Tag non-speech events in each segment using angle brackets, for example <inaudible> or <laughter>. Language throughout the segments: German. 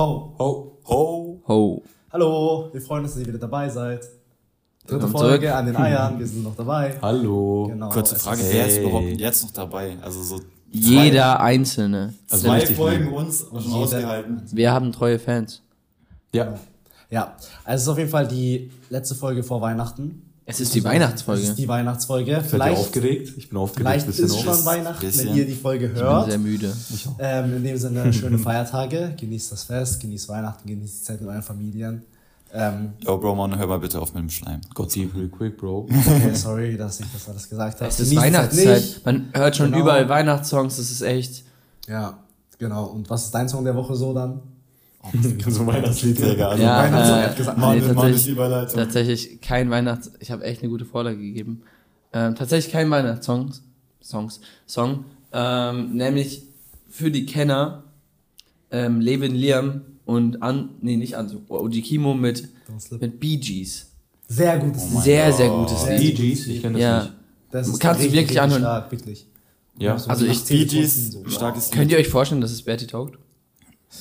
Ho. Ho. Ho. Ho. Hallo, wir freuen uns, dass ihr wieder dabei seid. Dritte Willkommen Folge zurück. an den Eiern, wir sind noch dabei. Hallo. Genau. Kurze es Frage, ist- wer ist Hey. überhaupt jetzt noch dabei? Also so Jeder Einzelne. Also zwei richtig Folgen lieb. uns schon Jeder- ausgehalten. Wir haben treue Fans. Ja. Ja, also es ist auf jeden Fall die letzte Folge vor Weihnachten. Es ist die Es Weihnachtsfolge. ist die Weihnachtsfolge. Vielleicht, aufgeregt? Ich bin aufgeregt. vielleicht bisschen ist auch. schon Weihnachten, wenn ihr die Folge Ich bin hört. sehr müde. Ähm, in dem Sinne, <laughs> schöne Feiertage, genießt das Fest, genießt Weihnachten, genießt die Zeit mit euren Familien. Ähm, Yo, Bro, Mann, hör mal bitte auf mit dem Schleim. Gott deep real quick, Bro. <laughs> okay, sorry, dass ich das alles gesagt habe. Es ist Genießt Weihnachtszeit. Man hört schon Genau. überall Weihnachtssongs. Das ist echt. Ja, genau. Und was ist dein Song der Woche so dann? <laughs> so Weihnachtslied. Digga, also Ja, Weihnachtssong, äh, hat gesagt, nee, Mann, Mann, ist tatsächlich, die Überleitung. tatsächlich kein Weihnachts... Ich habe echt eine gute Vorlage gegeben. Ähm, tatsächlich kein Weihnachtssong. Songs. Song. Ähm, nämlich für die Kenner ähm, Levin Liam und an... Nee, nicht an... OG Kimo mit, mit Bee Gees. Sehr gutes mein Sehr, Gott. sehr gutes Sehr Lied. Bee Gees, ich kenne das Ja. nicht. Das ist Kannst du wirklich anhören? Stark, wirklich. Ja. So Also ich- 18 Bee Gees, so. starkes Könnt ihr euch vorstellen, dass es Bertie taugt?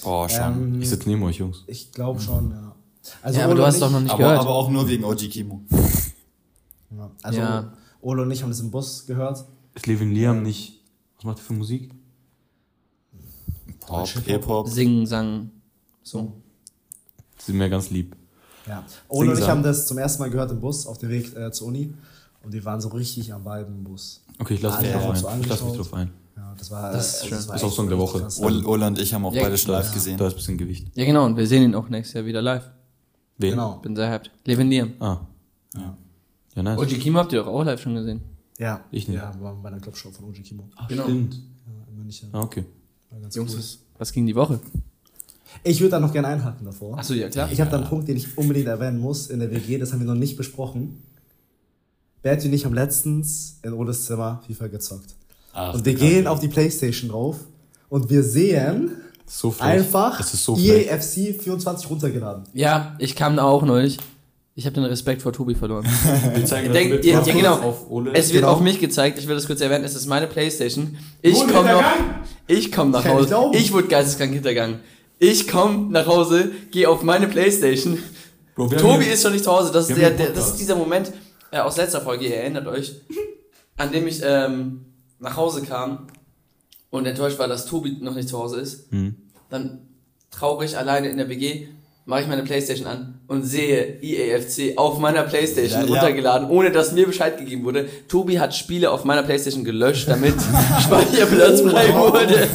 Boah, schon. Ähm, Ich sitze neben euch, Jungs. ich glaube schon, ja. Also ja, aber Olo du hast doch noch nicht aber, gehört. aber auch nur wegen OG Kimo. Ja. Also Ja. Olo und ich haben das im Bus gehört. Ist Levin Liam nicht. Was macht er für Musik? Pop, Hip-Hop. Singen, sang. So. Sind mir ganz lieb. Ja. Olo und ich Singsang. haben das zum ersten Mal gehört im Bus auf dem Weg äh, zur Uni. Und wir waren so richtig am Vibe im Bus. Okay, ich lasse mich drauf so ein. Ich lasse mich drauf ein. Ja, das war, Das ist äh, schön. war Ist auch Song der Woche. Ola und ich haben auch Ja, beide schon live ja. gesehen. Da ist ein bisschen Gewicht. Ja, genau. Und wir sehen ihn auch nächstes Jahr wieder live. Wen? Genau. Bin sehr hyped. Levin Liam. Ah. Ja. Ja, nice. OG Kimo habt ihr doch auch live schon gesehen. Ja, Ich nicht. Ja, wir waren bei einer Clubshow von OG Kimo. Ach, Genau. stimmt. Ja, in München. Ah, okay. War ganz Jungs, cool. was, ging die Woche? Ich würde da noch gerne einhaken davor. Achso, ja klar. Ich habe da einen Punkt, den ich unbedingt erwähnen muss in der WG, das haben wir noch nicht besprochen. Berti und ich haben letztens in Oles Zimmer FIFA gezockt. Ach, und wir gehen auf die Playstation drauf und wir sehen So einfach Es ist so. EAFC 24 runtergeladen. Ja, ich kam da auch neulich. Ich habe den Respekt vor Tobi verloren. <laughs> Wir zeigen Denk- das ja, ja, genau. auf Ole. Es wird Genau. auf mich gezeigt, ich will das kurz erwähnen, es ist meine Playstation. Ich komme noch, ich komme nach ich Hause. glauben. Ich wurde geisteskrank hintergangen. Ich komme nach Hause, gehe auf meine Playstation. Bro, Tobi ist schon nicht zu Hause. Das ist, der, der, das ist dieser Moment äh, aus letzter Folge, ihr erinnert euch, an dem ich ähm, nach Hause kam und enttäuscht war, dass Tobi noch nicht zu Hause ist. Hm. Dann traurig alleine in der WG mache ich meine Playstation an und sehe EAFC auf meiner Playstation Ja, ja. runtergeladen, ohne dass mir Bescheid gegeben wurde. Tobi hat Spiele auf meiner Playstation gelöscht, damit <laughs> Speicherplatz frei wurde.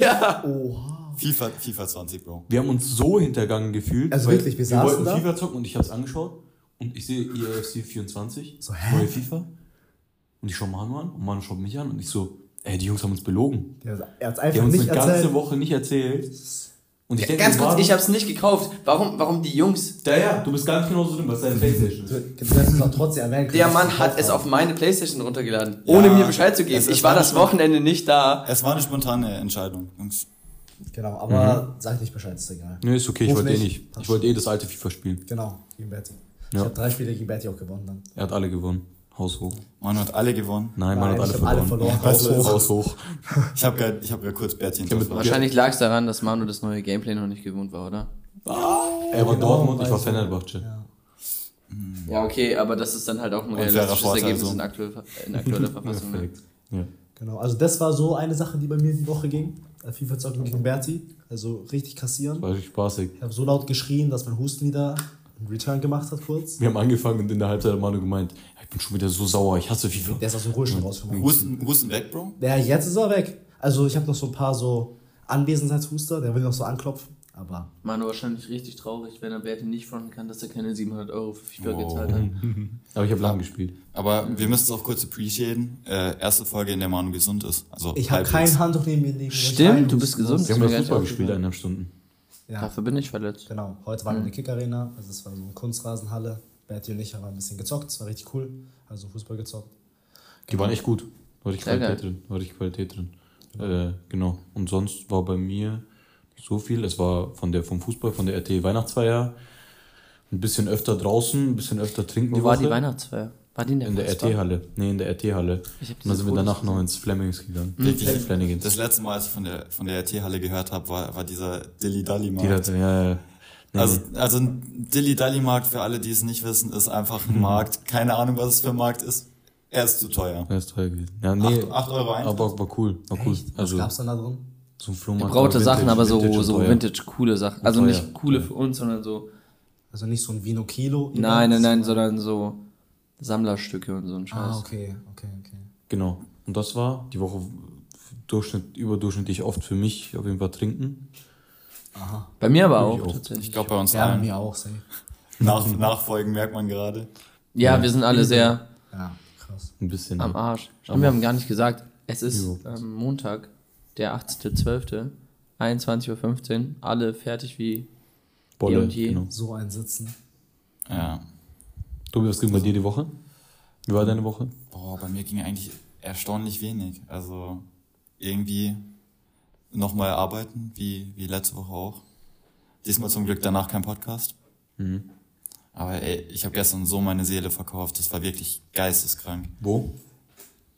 Ja. Oha. FIFA, FIFA 20, Bro. Wir haben uns so hintergangen gefühlt. Also wirklich, wir wir saßen wollten da. FIFA zocken und ich habe es angeschaut und ich sehe EAFC 24, So, hä? neue FIFA. Und ich schaue Manu an und Manu schaut mich an und ich so, ey, die Jungs haben uns belogen. Der, er hat Die einfach haben uns nicht eine ganze erzählt. Woche nicht erzählt. Und ich denke, Ganz kurz, ich hab's nicht gekauft. Warum, warum die Jungs? Ja, ja, du bist gar nicht genauso drin, was deine Playstation ist. Du hättest es auch trotzdem erwähnen können, Der Mann hat es auf meine Playstation runtergeladen, ohne Ja, mir Bescheid zu geben. es ist Ich war das manchmal- Wochenende nicht da. Es war eine spontane Entscheidung, Jungs. Genau, aber sag nicht Bescheid, ist egal. Nee, ist okay, ich Ruf wollte eh mich. nicht. Ich wollte eh das alte FIFA spielen. Genau, gegen Berti. Ich Ja. habe drei Spiele gegen Berti auch gewonnen dann. Er hat alle gewonnen. Haus hoch. Man hat alle gewonnen. Nein, man Nein, hat ich alle hab alle verloren. verloren. Haus Haus hoch. Haus hoch. Ich habe gerade ich hab grad kurz hinterfragt. Wahrscheinlich lag es daran, dass Manu das neue Gameplay noch nicht gewohnt war, oder? Er war Genau, Dortmund, ich war Fenerbahce. Ja. Ja, okay, aber das ist dann halt auch ein realistisches Ergebnis so. in, aktuell, in aktueller <laughs> Verfassung. ne? Perfekt. Ja. Genau, also das war so eine Sache, die bei mir die Woche ging. Äh, FIFA zocken gegen Berti. Also richtig kassieren. War richtig spaßig. Ich habe so laut geschrien, dass mein Husten wieder Return gemacht hat kurz. Wir haben angefangen und in der Halbzeit hat Manu gemeint, ja, ich bin schon wieder so sauer, ich hasse FIFA. Der ist aus dem Ruhestand rausgekommen. Husten, Husten weg, Bro? Ja, jetzt ist er weg. Also ich habe noch so ein paar so Anwesenheitshuster, der will noch so anklopfen. Aber Manu wahrscheinlich richtig traurig, wenn er Berti nicht fronten kann, dass er keine 700 Euro für FIFA Wow. gezahlt hat. <laughs> Aber ich habe lang gespielt. Aber wir müssen es auch kurz appreciaten. Äh, erste Folge, in der Manu gesund ist. Also ich habe kein Handtuch neben mir liegen. Stimmt, du bist gesund. Wir haben Fußball aufgefallen. gespielt, eineinhalb Stunden. Ja, Dafür bin ich verletzt. genau. Heute waren wir in der Kickarena. Also es war so eine Kunstrasenhalle. Berti und ich haben ein bisschen gezockt. Es war richtig cool. Also Fußball gezockt. Die waren echt gut. War richtig Qualität drin. War richtig Qualität drin. Äh, genau. Und sonst war bei mir nicht so viel. Es war von der, vom Fußball, von der RT Weihnachtsfeier. Ein bisschen öfter draußen, ein bisschen öfter trinken Wo war die Woche. Weihnachtsfeier? War die in der, In der? RT-Halle. Nee, in der RT-Halle. Und dann sind wir danach noch ins Flemings gegangen. Äh, Flanagans. Das letzte Mal, als ich von der, von der RT-Halle gehört habe, war, war dieser Dilly Dally Die ja, ja. Nee, Also, also ein Dilly Dally Markt, für alle, die es nicht wissen, ist einfach ein Markt. Keine Ahnung, was es für ein Markt ist. Er ist zu teuer. Der ist teuer gewesen. Ja, nee. 8, 8 Euro Eintritt. aber war cool. War cool. Echt? Was Also, gab's dann da drin? so ein Flohmarkt. Gebraute Sachen, aber so, Vintage so vintage coole Sachen. Also nicht coole für uns, sondern so. Also nicht so ein Vino Kilo. Nein, nein, nein, sondern so Sammlerstücke und so ein Scheiß. Ah, okay, okay, okay. Genau. Und das war die Woche Durchschnitt, überdurchschnittlich oft für mich auf jeden Fall trinken. Aha. Bei mir aber auch, auch. tatsächlich. Ich glaube, bei uns Ja, bei allen. mir auch, safe. Nach, Nachfolgen merkt man gerade. Ja, wir sind alle sehr Ja, krass. Ein bisschen. am ja. Arsch. Stimmt, wir haben gar nicht gesagt, es ist ähm, Montag, der 18.12., 21.15 Uhr, alle fertig wie Bolle, eh und je. genau. So ein Sitzen. Ja. Tobi, was ging bei dir die Woche? Wie war deine Woche? Boah, bei mir ging eigentlich erstaunlich wenig. Also irgendwie nochmal arbeiten, wie, wie letzte Woche auch. Diesmal zum Glück danach kein Podcast. Mhm. Aber ey, ich habe gestern so meine Seele verkauft. Das war wirklich geisteskrank. Wo?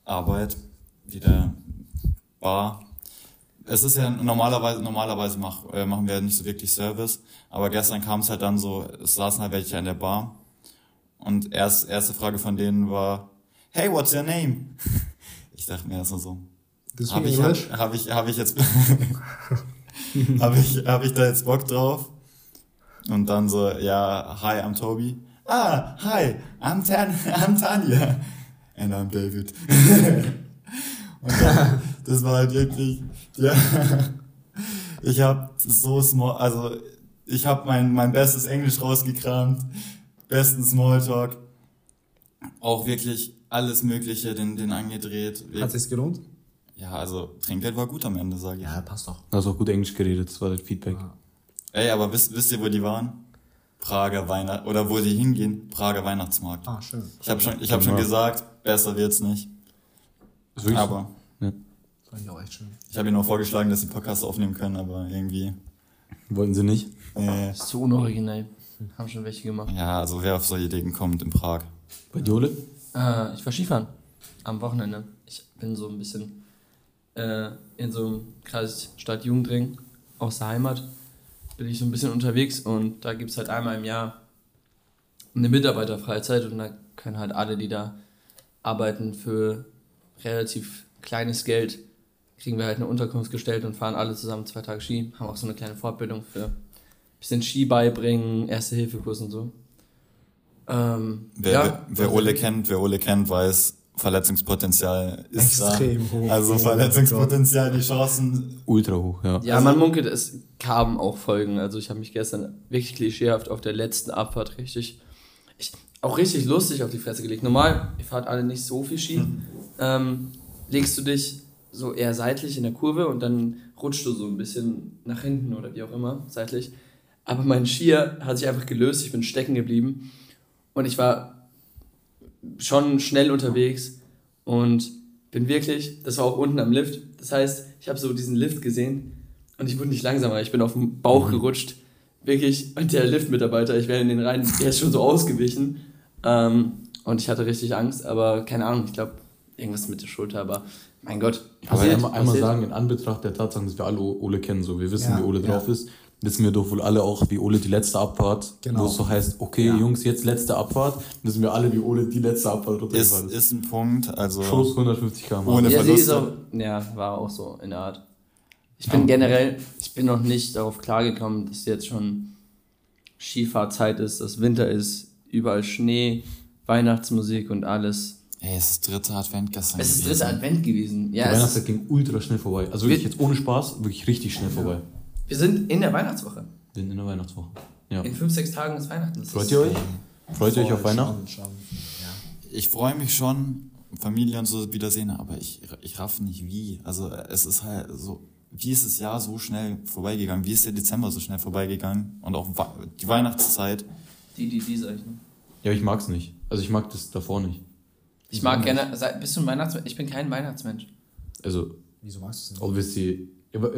Arbeit, wieder Bar. Es ist ja normalerweise, normalerweise mach, äh, machen wir nicht so wirklich Service, aber gestern kam es halt dann so, es saßen halt welche in der Bar und erst, erste Frage von denen war, hey, what's your name? <laughs> Ich dachte mir erst mal so, habe ich, hab, hab ich, hab ich jetzt, <laughs> habe ich, hab ich da jetzt Bock drauf? Und dann so, ja, hi, I'm Toby. Ah, hi, I'm, Tan <laughs> I'm Tanja. And I'm David. Und dann, das war halt wirklich, ja, ich habe so small, also ich habe mein, mein bestes Englisch rausgekramt, besten Smalltalk, auch wirklich alles Mögliche den, den angedreht. Hat sich's gelohnt? Ja, also Trinkgeld war gut am Ende, sage ich. Ja, passt doch. Du hast auch gut Englisch geredet, das war das Feedback. Ey, aber wisst, wisst ihr, wo die waren? Prager Weihnacht oder wo die hingehen? Prager Weihnachtsmarkt. Ah, schön. Ich habe schon, ich habe schon gesagt, besser wird's nicht. Ist wirklich Aber? Ja. Fand ich auch echt schön. ich habe ihnen auch vorgeschlagen, dass sie Podcast aufnehmen können, aber irgendwie. Wollten sie nicht? Äh, ist zu unoriginell. Haben schon welche gemacht. ja, also wer auf solche Ideen kommt in Prag. Bei dir, Ole? Äh, ich war Skifahren am Wochenende. Ich bin so ein bisschen äh, in so einem Kreis Stadt-Jugendring aus der Heimat. Bin ich so ein bisschen unterwegs und da gibt es halt einmal im Jahr eine Mitarbeiterfreizeit und da können halt alle, die da arbeiten, für relativ kleines Geld kriegen wir halt eine Unterkunft gestellt und fahren alle zusammen zwei Tage Ski. Haben auch so eine kleine Fortbildung für bisschen Ski beibringen, Erste-Hilfe-Kurs und so. Ähm, Wer, ja, wer, wer Ole kennt, wer Ole kennt, weiß, Verletzungspotenzial ist Extrem da. hoch. Also Oh Verletzungspotenzial, die Chancen. Ultra hoch, ja. Ja, man munkelt, es kamen auch Folgen. Also ich habe mich gestern wirklich klischeehaft auf der letzten Abfahrt richtig, ich, auch richtig lustig auf die Fresse gelegt. Normal, ihr fahrt alle nicht so viel Ski, ähm, legst du dich so eher seitlich in der Kurve und dann rutschst du so ein bisschen nach hinten oder wie auch immer, seitlich. Aber mein Skier hat sich einfach gelöst, ich bin stecken geblieben. Und ich war schon schnell unterwegs und bin wirklich, das war auch unten am Lift, das heißt, ich habe so diesen Lift gesehen und ich wurde nicht langsamer, ich bin auf den Bauch gerutscht, wirklich, und der Liftmitarbeiter, ich wäre in den Reihen, der ist schon so ausgewichen. Ähm, und ich hatte richtig Angst, aber keine Ahnung, ich glaube, irgendwas mit der Schulter, aber mein Gott, Aber passiert, einmal, einmal passiert. sagen, in Anbetracht der Tatsache, dass wir alle Ole kennen, so wir wissen, Ja, wie Ole ja. drauf ist, wissen wir doch wohl alle auch, wie Ole die letzte Abfahrt, Genau. wo es so heißt, okay, Ja. Jungs, jetzt letzte Abfahrt, wissen wir alle, wie Ole die letzte Abfahrt Ist, ist. ist ein Punkt, also. Schuss 150 km. Ohne Ja, sie ist Verluste. auch, ja, war auch so in der Art. Ich bin generell, ich bin noch nicht darauf klargekommen, dass jetzt schon Skifahrzeit ist, dass Winter ist, überall Schnee, Weihnachtsmusik und alles. Ey, es ist dritter Advent gestern. Es ist gewesen. dritter Advent gewesen. Ja, Der Weihnachtstag ist, ging ultra schnell vorbei. Also wirklich Wir- jetzt ohne Spaß, wirklich richtig schnell vorbei. Wir sind in der Weihnachtswoche. Wir sind in der Weihnachtswoche. Ja. In fünf, sechs Tagen ist Weihnachten. Das Freut ist- ihr euch? Freut ihr euch auf Weihnachten? Schon, schon. Ja. Ich freue mich schon, Familie und so wiedersehen, aber ich, ich raff nicht wie. Also es ist halt so, wie ist das Jahr so schnell vorbeigegangen? Wie ist der Dezember so schnell vorbeigegangen? Und auch die Weihnachtszeit. Die, die, die, sag ich ne? Ja, ich mag's nicht. Also ich mag das davor nicht. Ich mag gerne, bist du ein Weihnachtsmensch? Ich bin kein Weihnachtsmensch. Also, Wieso magst du es nicht? obviously,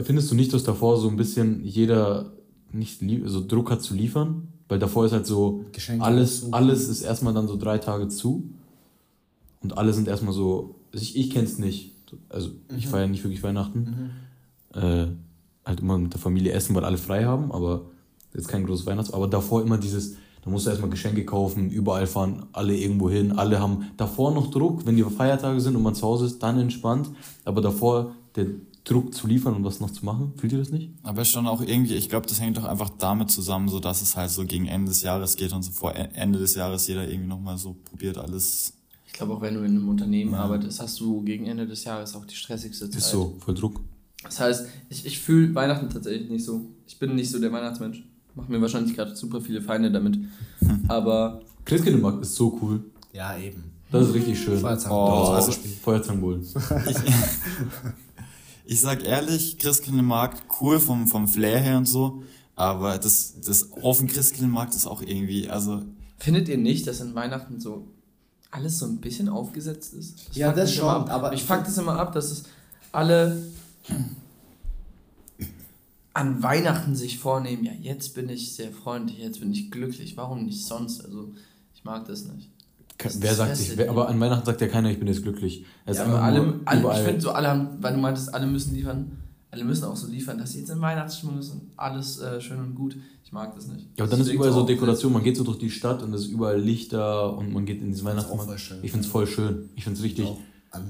findest du nicht, dass davor so ein bisschen jeder nicht so Druck hat zu liefern? Weil davor ist halt so, Geschenke alles, alles ist erstmal dann so drei Tage zu. Und alle sind erstmal so, also ich, ich kenn's nicht. Also ich feiere nicht wirklich Weihnachten. Äh, halt immer mit der Familie essen, weil alle frei haben, aber jetzt kein großes Weihnachts. Aber davor immer dieses, da musst du erstmal Geschenke kaufen, überall fahren alle irgendwo hin. Alle haben davor noch Druck, wenn die Feiertage sind und man zu Hause ist, dann entspannt. Aber davor der Druck zu liefern und was noch zu machen, fühlt ihr das nicht? Aber schon auch irgendwie, ich glaube, das hängt doch einfach damit zusammen, so dass es halt so gegen Ende des Jahres geht und so vor E- Ende des Jahres jeder irgendwie nochmal so probiert alles. Ich glaube, auch wenn du in einem Unternehmen arbeitest, hast du gegen Ende des Jahres auch die stressigste Zeit. Ist so, voll Druck. Das heißt, ich, ich fühle Weihnachten tatsächlich nicht so. Ich bin nicht so der Weihnachtsmensch. Mach mir wahrscheinlich gerade super viele Feinde damit. <laughs> Aber Christkindlmarkt ist so cool. Ja, eben. Das ist richtig schön. Feuerzangen. Oh, also- Feuerzangenbowlen. <laughs> Ich, sag ehrlich, Christkindlmarkt, cool vom, vom Flair her und so, aber das, das auf dem Christkindlmarkt ist auch irgendwie, also, findet ihr nicht, dass in Weihnachten so alles so ein bisschen aufgesetzt ist? Ja, das mich immer schon, ab. aber ich fuck das immer ab, dass es alle an Weihnachten sich vornehmen, ja, jetzt bin ich sehr freundlich, jetzt bin ich glücklich, warum nicht sonst? Also, ich mag das nicht. Wer sagt sich, wer, aber an Weihnachten sagt ja keiner, ich bin jetzt glücklich. Ist Ja, aber alle, alle, ich finde so, alle haben, weil du meintest, alle müssen liefern, alle müssen auch so liefern, dass sie jetzt in Weihnachtsstimmung ist und alles äh, schön und gut. Ich mag das nicht. Ja, aber dann ist überall so Dekoration. Man geht so durch die Stadt und es ist überall Lichter und man geht in diesen Weihnachtsmarkt. Ich finde es voll schön. Ich finde es richtig.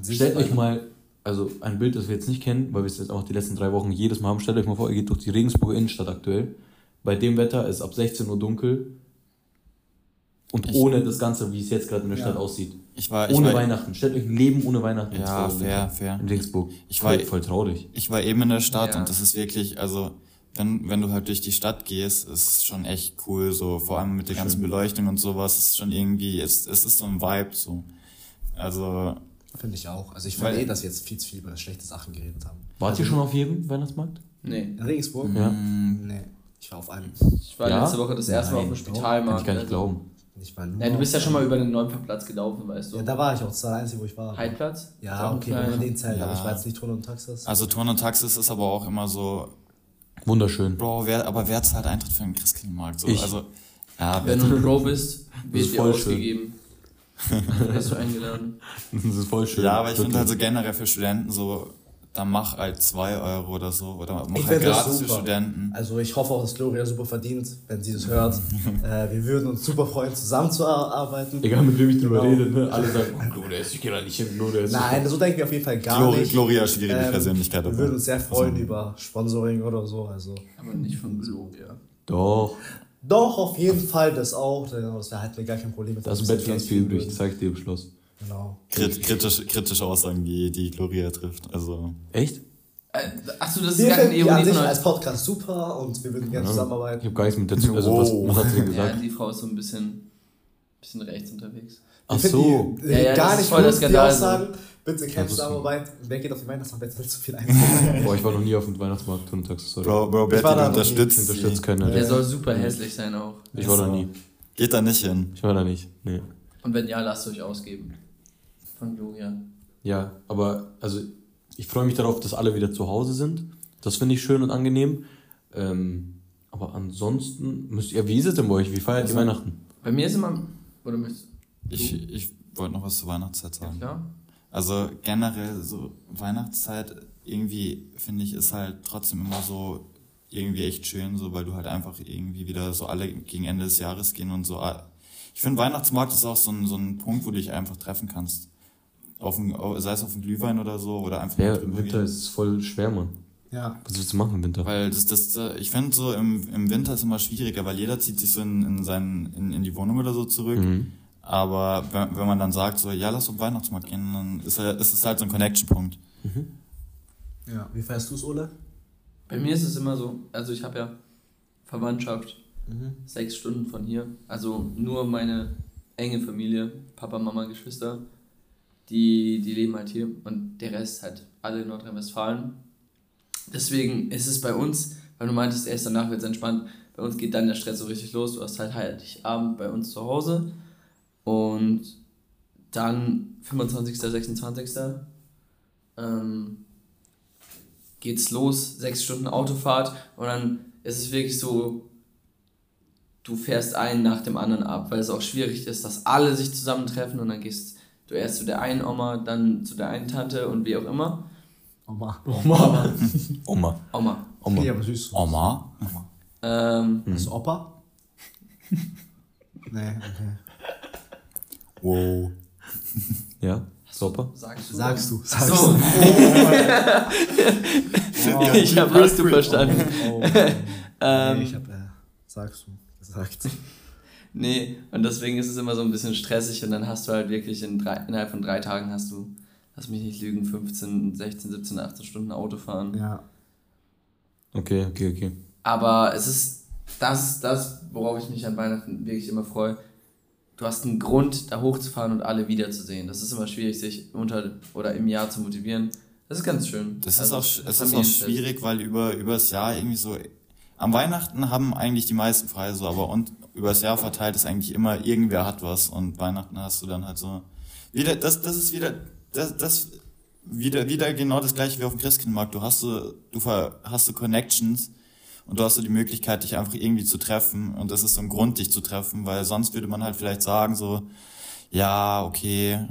Sich Stellt euch mal, also ein Bild, das wir jetzt nicht kennen, weil wir es jetzt auch die letzten drei Wochen jedes Mal haben. Stellt euch mal vor, ihr geht durch die Regensburger Innenstadt aktuell. Bei dem Wetter ist ab 16 Uhr dunkel und Ich- ohne das Ganze, wie es jetzt gerade in der Ja. Stadt aussieht. ich war, ich Ohne war, Weihnachten. Stellt euch ein Leben ohne Weihnachten Ja, fair, fair. In Regensburg. Ich voll, war- voll traurig. ich war eben in der Stadt Ja. und das ist wirklich, also, wenn, wenn du halt durch die Stadt gehst, ist es schon echt cool, so, vor allem mit der ganzen Beleuchtung und sowas, ist schon irgendwie, es, es ist so ein Vibe, so. Also, Finde ich auch. Also ich finde eh, dass wir jetzt viel zu viel über schlechte Sachen geredet haben. Wart ihr schon auf jedem Weihnachtsmarkt? Nee. In Regensburg? Ja. Nee. Ich war auf einem. Ich war Ja? letzte Woche das erste Mal auf Nein, dem. Spitalmarkt. Kann ich gar nicht also- glauben. Nicht mal nur. Ja, du bist ja schon mal über den Neupferplatz gelaufen, weißt du. Ja, da war ich auch. Das war der einzige, wo ich war. Heidplatz? Ja, okay, man den zählt. Aber Ja. ich war jetzt nicht Ton und Taxis. also Turn und Taxis ist aber auch immer so, Wunderschön. Bro, wer, aber wer zahlt Eintritt für einen Christkindlmarkt? So, Ich. also, ja, Wenn du ein Pro bist, wird dir voll ausgegeben. Bist du eingeladen. <laughs> Das ist voll schön. Ja, aber ich finde halt so generell für Studenten so, dann mach halt zwei Euro oder so. Oder mach Ich halt das gratis für. Studenten. Also ich hoffe auch, dass Gloria super verdient, wenn sie das hört. <laughs> äh, wir würden uns super freuen, zusammenzuarbeiten. Egal mit wem ich drüber Genau. rede, ne? alle sagen, oh, Gloria, ich gehe da nicht hin, Gloria ist Nein, so denken wir auf jeden Fall gar Glori- nicht. Gloria, schwierige Ähm, Persönlichkeit. Wir würden uns sehr freuen Also- über Sponsoring oder so. Also Aber nicht von Gloria. Doch, doch, auf jeden Fall das auch. Das wäre halt mir gar kein Problem. da ist im Bett ganz viel übrig, das ich dir im Schluss. Genau. Krit kritisch, kritische Aussagen, die, die Gloria trifft. Also, Echt? Äh, Achso, das ist gar keine die an Ironie sich als. Podcast super und wir würden gerne Ich zusammenarbeiten. habe gar nichts mit dazu, also was, Wow. was hat sie denn Ja, gesagt? die Frau ist so ein bisschen, bisschen rechts unterwegs. Ach Ich so. Die, Ja, ja, gar das nicht voll gut, die Skandal, Aussagen. Bitte keine das Zusammenarbeit. Wer geht auf die Weihnachtsmarkt? Wer zahlt zu viel <laughs> ein? Boah, ich war noch nie auf dem Weihnachtsmarkt, Turntags, sorry. Bro, Bro, Ich nie. unterstützt Ich sie. unterstütze keiner. Der soll super hässlich sein auch. Ich war da nie. Geht da nicht hin. Ich war da nicht. Nee. Und wenn ja, lasst euch ausgeben. Von Gloria. Ja, aber also ich freue mich darauf, dass alle wieder zu Hause sind. Das finde ich schön und angenehm. Ähm, aber ansonsten müsst ihr, wie ist es denn bei euch? Wie feiert ihr Weihnachten? Bei mir ist immer. Oder möchtest Ich, ich wollte noch was zur Weihnachtszeit Ja, sagen. klar. Also generell so Weihnachtszeit irgendwie finde ich ist halt trotzdem immer so irgendwie echt schön, so weil du halt einfach irgendwie wieder so alle gegen Ende des Jahres gehen und so. Ich finde Weihnachtsmarkt ist auch so ein, so ein Punkt, wo du dich einfach treffen kannst. Auf ein, sei es auf dem Glühwein oder so oder einfach Ja, im Winter gehen. ist es voll schwer, Mann. Ja. Was willst du machen im Winter? Weil das, das, äh, ich finde so im, im Winter ist immer schwieriger, weil jeder zieht sich so in, in, seinen, in, in die Wohnung oder so zurück. Mhm. Aber wenn, wenn man dann sagt so, ja, lass auf den Weihnachtsmarkt gehen, dann ist, er- ist es halt so ein Connection-Punkt. ja. Wie feierst du es, Ole? Bei mir ist es immer so, also ich habe ja Verwandtschaft, sechs Stunden von hier. Also nur meine enge Familie, Papa, Mama, Geschwister, die, die leben halt hier und der Rest halt alle in Nordrhein-Westfalen. Deswegen ist es bei uns, weil du meintest, erst danach wird es entspannt, bei uns geht dann der Stress so richtig los. Du hast halt Heiligabend bei uns zu Hause und dann 25., 26. Ähm, geht's los, sechs Stunden Autofahrt und dann ist es wirklich so, du fährst einen nach dem anderen ab, weil es auch schwierig ist, dass alle sich zusammentreffen und dann gehst Du erst zu der einen Oma, dann zu der einen Tante und wie auch immer. Oma. Oma. Oma. Oma. Oma. Ja, aber süß. Oma? Ähm, Ist Opa? <laughs> nee, okay. Wow. Ja, super. sagst du? Sagst du. Sagst so. du. <laughs> ich habe hast du verstanden. Oh. <laughs> Ähm, nee, ich hab, äh, sagst du. Gesagt. Nee, und deswegen ist es immer so ein bisschen stressig und dann hast du halt wirklich in drei, innerhalb von drei Tagen hast du, lass mich nicht lügen, 15, 16, 17, 18 Stunden Autofahren. Ja. Okay, okay, okay. Aber es ist das, ist das, worauf ich mich an Weihnachten wirklich immer freue. Du hast einen Grund, da hochzufahren und alle wiederzusehen. Das ist immer schwierig, sich unter oder im Jahr zu motivieren. Das ist ganz schön. Das ist Also, auch, es ist auch schwierig, weil über, über das Jahr irgendwie so, am Weihnachten haben eigentlich die meisten frei so, aber und über das Jahr verteilt ist eigentlich immer, irgendwer hat was und Weihnachten hast du dann halt so, wieder, das, das ist wieder, das, das, wieder, wieder genau das gleiche wie auf dem Christkindlmarkt. Du hast so, du hast so Connections und du hast so die Möglichkeit, dich einfach irgendwie zu treffen und das ist so ein Grund, dich zu treffen, weil sonst würde man halt vielleicht sagen so, ja, okay,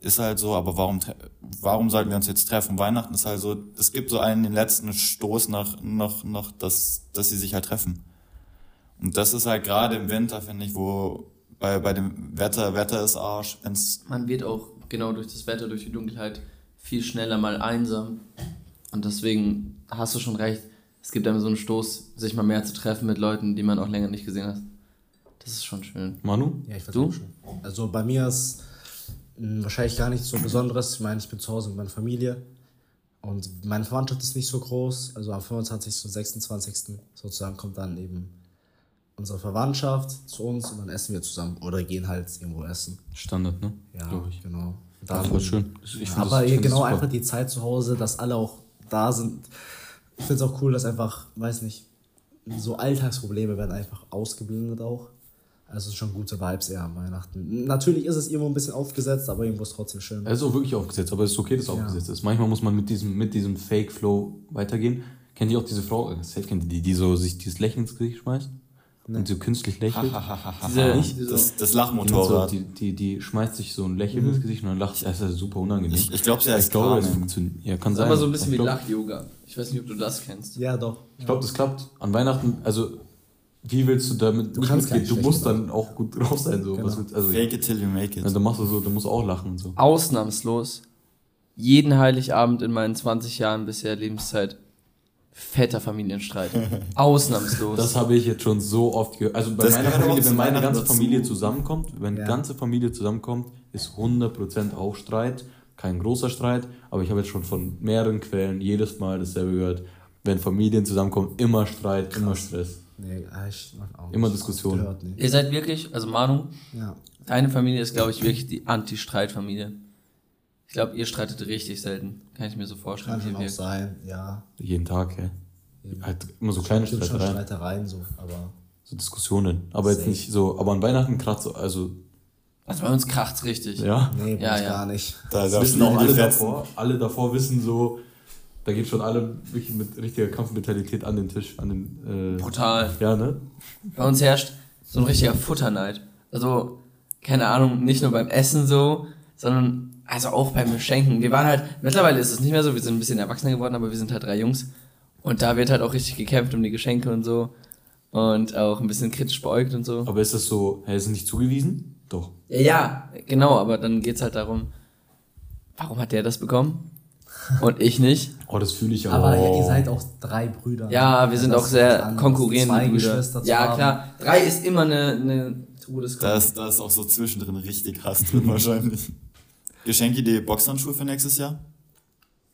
ist halt so, aber warum, tre- warum sollten wir uns jetzt treffen? Weihnachten ist halt so, es gibt so einen den letzten Stoß nach, noch, noch, dass, dass sie sich halt treffen. Und das ist halt gerade im Winter, finde ich, wo bei, bei dem Wetter, Wetter ist Arsch, wenn's, Man wird auch genau durch das Wetter, durch die Dunkelheit viel schneller mal einsam. Und deswegen hast du schon recht. Es gibt einem so einen Stoß, sich mal mehr zu treffen mit Leuten, die man auch länger nicht gesehen hat. Das ist schon schön. Manu? Ja, ich Du? versuche schon. Also bei mir ist wahrscheinlich gar nichts so Besonderes. Ich meine, ich bin zu Hause mit meiner Familie und meine Verwandtschaft ist nicht so groß. Also am 25. und 26. sozusagen kommt dann eben unsere Verwandtschaft zu uns und dann essen wir zusammen oder gehen halt irgendwo essen. Standard, ne? Ja, genau. Ja, voll schön. Ich aber das- genau einfach die Zeit zu Hause, dass alle auch da sind. Ich finde es auch cool, dass einfach, weiß nicht, so Alltagsprobleme werden einfach ausgeblendet auch. Also es ist schon gute Vibes eher an Weihnachten. Natürlich ist es irgendwo ein bisschen aufgesetzt, aber irgendwo ist es trotzdem schön. Es ist auch wirklich aufgesetzt, aber es ist okay, dass es aufgesetzt ist. Manchmal muss man mit diesem, mit diesem Fake-Flow weitergehen. Kennt ihr auch diese Frau, äh, safe kennt ihr die, die so sich dieses Lächeln ins Gesicht schmeißt? Und so künstlich lächelt? <laughs> Diese, Nicht? diese das, das Die, Lachmotorrad. so, die, die, die schmeißt sich so ein Lächeln ins Gesicht und dann lacht sie. Das ist super unangenehm. Ich- ich glaub, sie heißt Ich glaube, es funktioniert. Ja, kann das ist sein. aber so ein bisschen ich wie glaub, Lach-Yoga. Ich weiß nicht, ob du das kennst. Ja, doch. Ich glaube, das klappt. An Weihnachten, also, wie willst du damit Du kannst mitgehen? Du musst dann auch gut drauf sein. So. Genau. Was willst, also, Fake it till you make it. dann machst du so, du musst auch lachen und so. Ausnahmslos. Jeden Heiligabend in meinen 20 Jahren bisher Lebenszeit. Fetter Familienstreit. <laughs> Ausnahmslos. Das habe ich jetzt schon so oft gehört. Also bei Das meiner Familie, wenn meine ganze dazu. Familie zusammenkommt, wenn Ja. ganze Familie zusammenkommt, ist 100% auch Streit. Kein großer Streit, aber ich habe jetzt schon von mehreren Quellen jedes Mal dasselbe gehört. Wenn Familien zusammenkommen, immer Streit, immer Stress. Nee, ah, ich auch Immer nicht Diskussion. Gehört, nee. Ihr seid wirklich, also Manu, Ja. deine Familie ist, glaube ich, wirklich die Anti-Streit-Familie. Ich glaube, ihr streitet richtig selten. Kann ich mir so vorstellen. Kann auch sein, ja. Jeden Tag, ey. Eben. Halt immer so kleine Gibt schon Streitereien, Streitereien so, aber so Diskussionen. Aber jetzt nicht so, aber an Weihnachten kratzt so, also, Also bei uns kracht's richtig. ja. nee, Ja, ja, ja. gar nicht. Da, Das da wissen auch alle davor. Alle davor wissen so, da geht schon alle wirklich mit richtiger Kampfmentalität an den Tisch, an den, äh, Brutal. ja, ne? Bei uns herrscht so ein richtiger Futterneid. Also, keine Ahnung, nicht nur beim Essen so, sondern also auch beim Schenken. Wir waren halt, mittlerweile ist es nicht mehr so, wir sind ein bisschen erwachsener geworden, aber wir sind halt drei Jungs. Und da wird halt auch richtig gekämpft um die Geschenke und so. Und auch ein bisschen kritisch beäugt und so. Aber ist das so, hey, ist es nicht zugewiesen? Doch. Ja, ja, genau, aber dann geht's halt darum, warum hat der das bekommen? Und ich nicht? Oh, das fühle ich Aber ja, ihr seid auch drei Brüder. Ja, wir sind Das auch sehr konkurrierende zwei Brüder. Geschwister zu Ja, haben. klar. Drei ist immer eine, eine Da Todesgruppe. ist, da ist auch so zwischendrin richtig Hass drin wahrscheinlich. <laughs> Geschenkidee Boxhandschuhe für nächstes Jahr?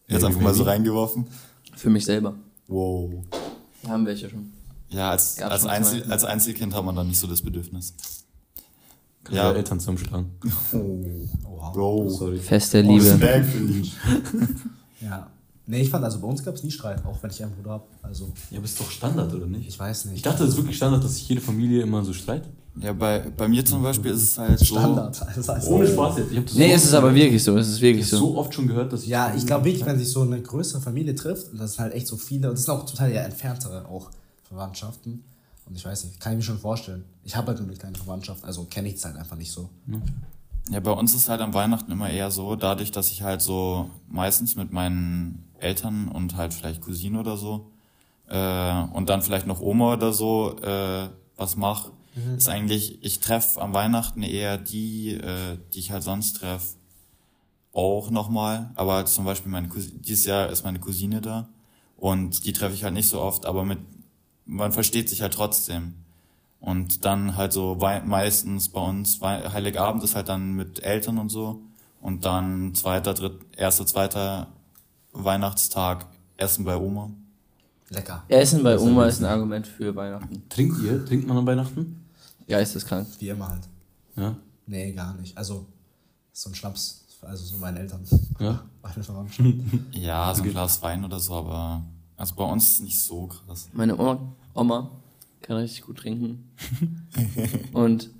Jetzt einfach mal so reingeworfen. Für mich selber. Wow. Wir haben welche schon. Ja, als, als, schon Einzel, als Einzelkind hat man dann nicht so das Bedürfnis. Kann Ja. ja. Eltern zusammenschlagen. <laughs> Oha. Bro. Sorry. Fest der Respekt für dich. Ja. Nee, ich fand, also bei uns gab es nie Streit, auch wenn ich einen Bruder habe. Also, Ja, aber ist doch Standard, oder nicht? ich weiß Ich nicht. dachte, es ist wirklich Standard, dass sich jede Familie immer so streitet. Ja, bei, bei mir zum Beispiel ist es halt so. Standard. Das <laughs> heißt, Ohne Spaß jetzt. Ich hab das Nee, so es ist aber wirklich so. Es ist Ich wirklich hab so. so oft schon gehört, dass ich. Ja, ich glaube wirklich, wenn sich so eine größere Familie trifft, und das sind halt echt so viele, und das sind auch total ja entferntere auch Verwandtschaften. Und ich weiß nicht, kann ich mir schon vorstellen. Ich habe halt nur eine kleine Verwandtschaft, also kenne ich es halt einfach nicht so. Ja, bei uns ist halt am Weihnachten immer eher so, dadurch, dass ich halt so meistens mit meinen Eltern und halt vielleicht Cousine oder so äh, und dann vielleicht noch Oma oder so äh, was mach, ist eigentlich, ich treffe am Weihnachten eher die, äh, die ich halt sonst treffe, auch nochmal. Aber zum Beispiel meine Cousine, dieses Jahr ist meine Cousine da und die treffe ich halt nicht so oft, aber mit, man versteht sich halt trotzdem. Und dann halt so meistens bei uns, Heiligabend ist halt dann mit Eltern und so. Und dann zweiter, dritt, erster, zweiter Weihnachtstag Essen bei Oma. Lecker. Essen bei Oma ist ein Argument für Weihnachten. Trinkt ihr? Trinkt man an Weihnachten? Geisteskrank. Wie immer halt. Ja. Nee, gar nicht. Also, so ein Schnaps. Also so meine Eltern. Ja. <laughs> Meine Verwandtschaft. Ja, so ein Glas Wein oder so, aber also bei uns ist es nicht so krass. Meine Oma, Oma kann richtig gut trinken. <laughs> und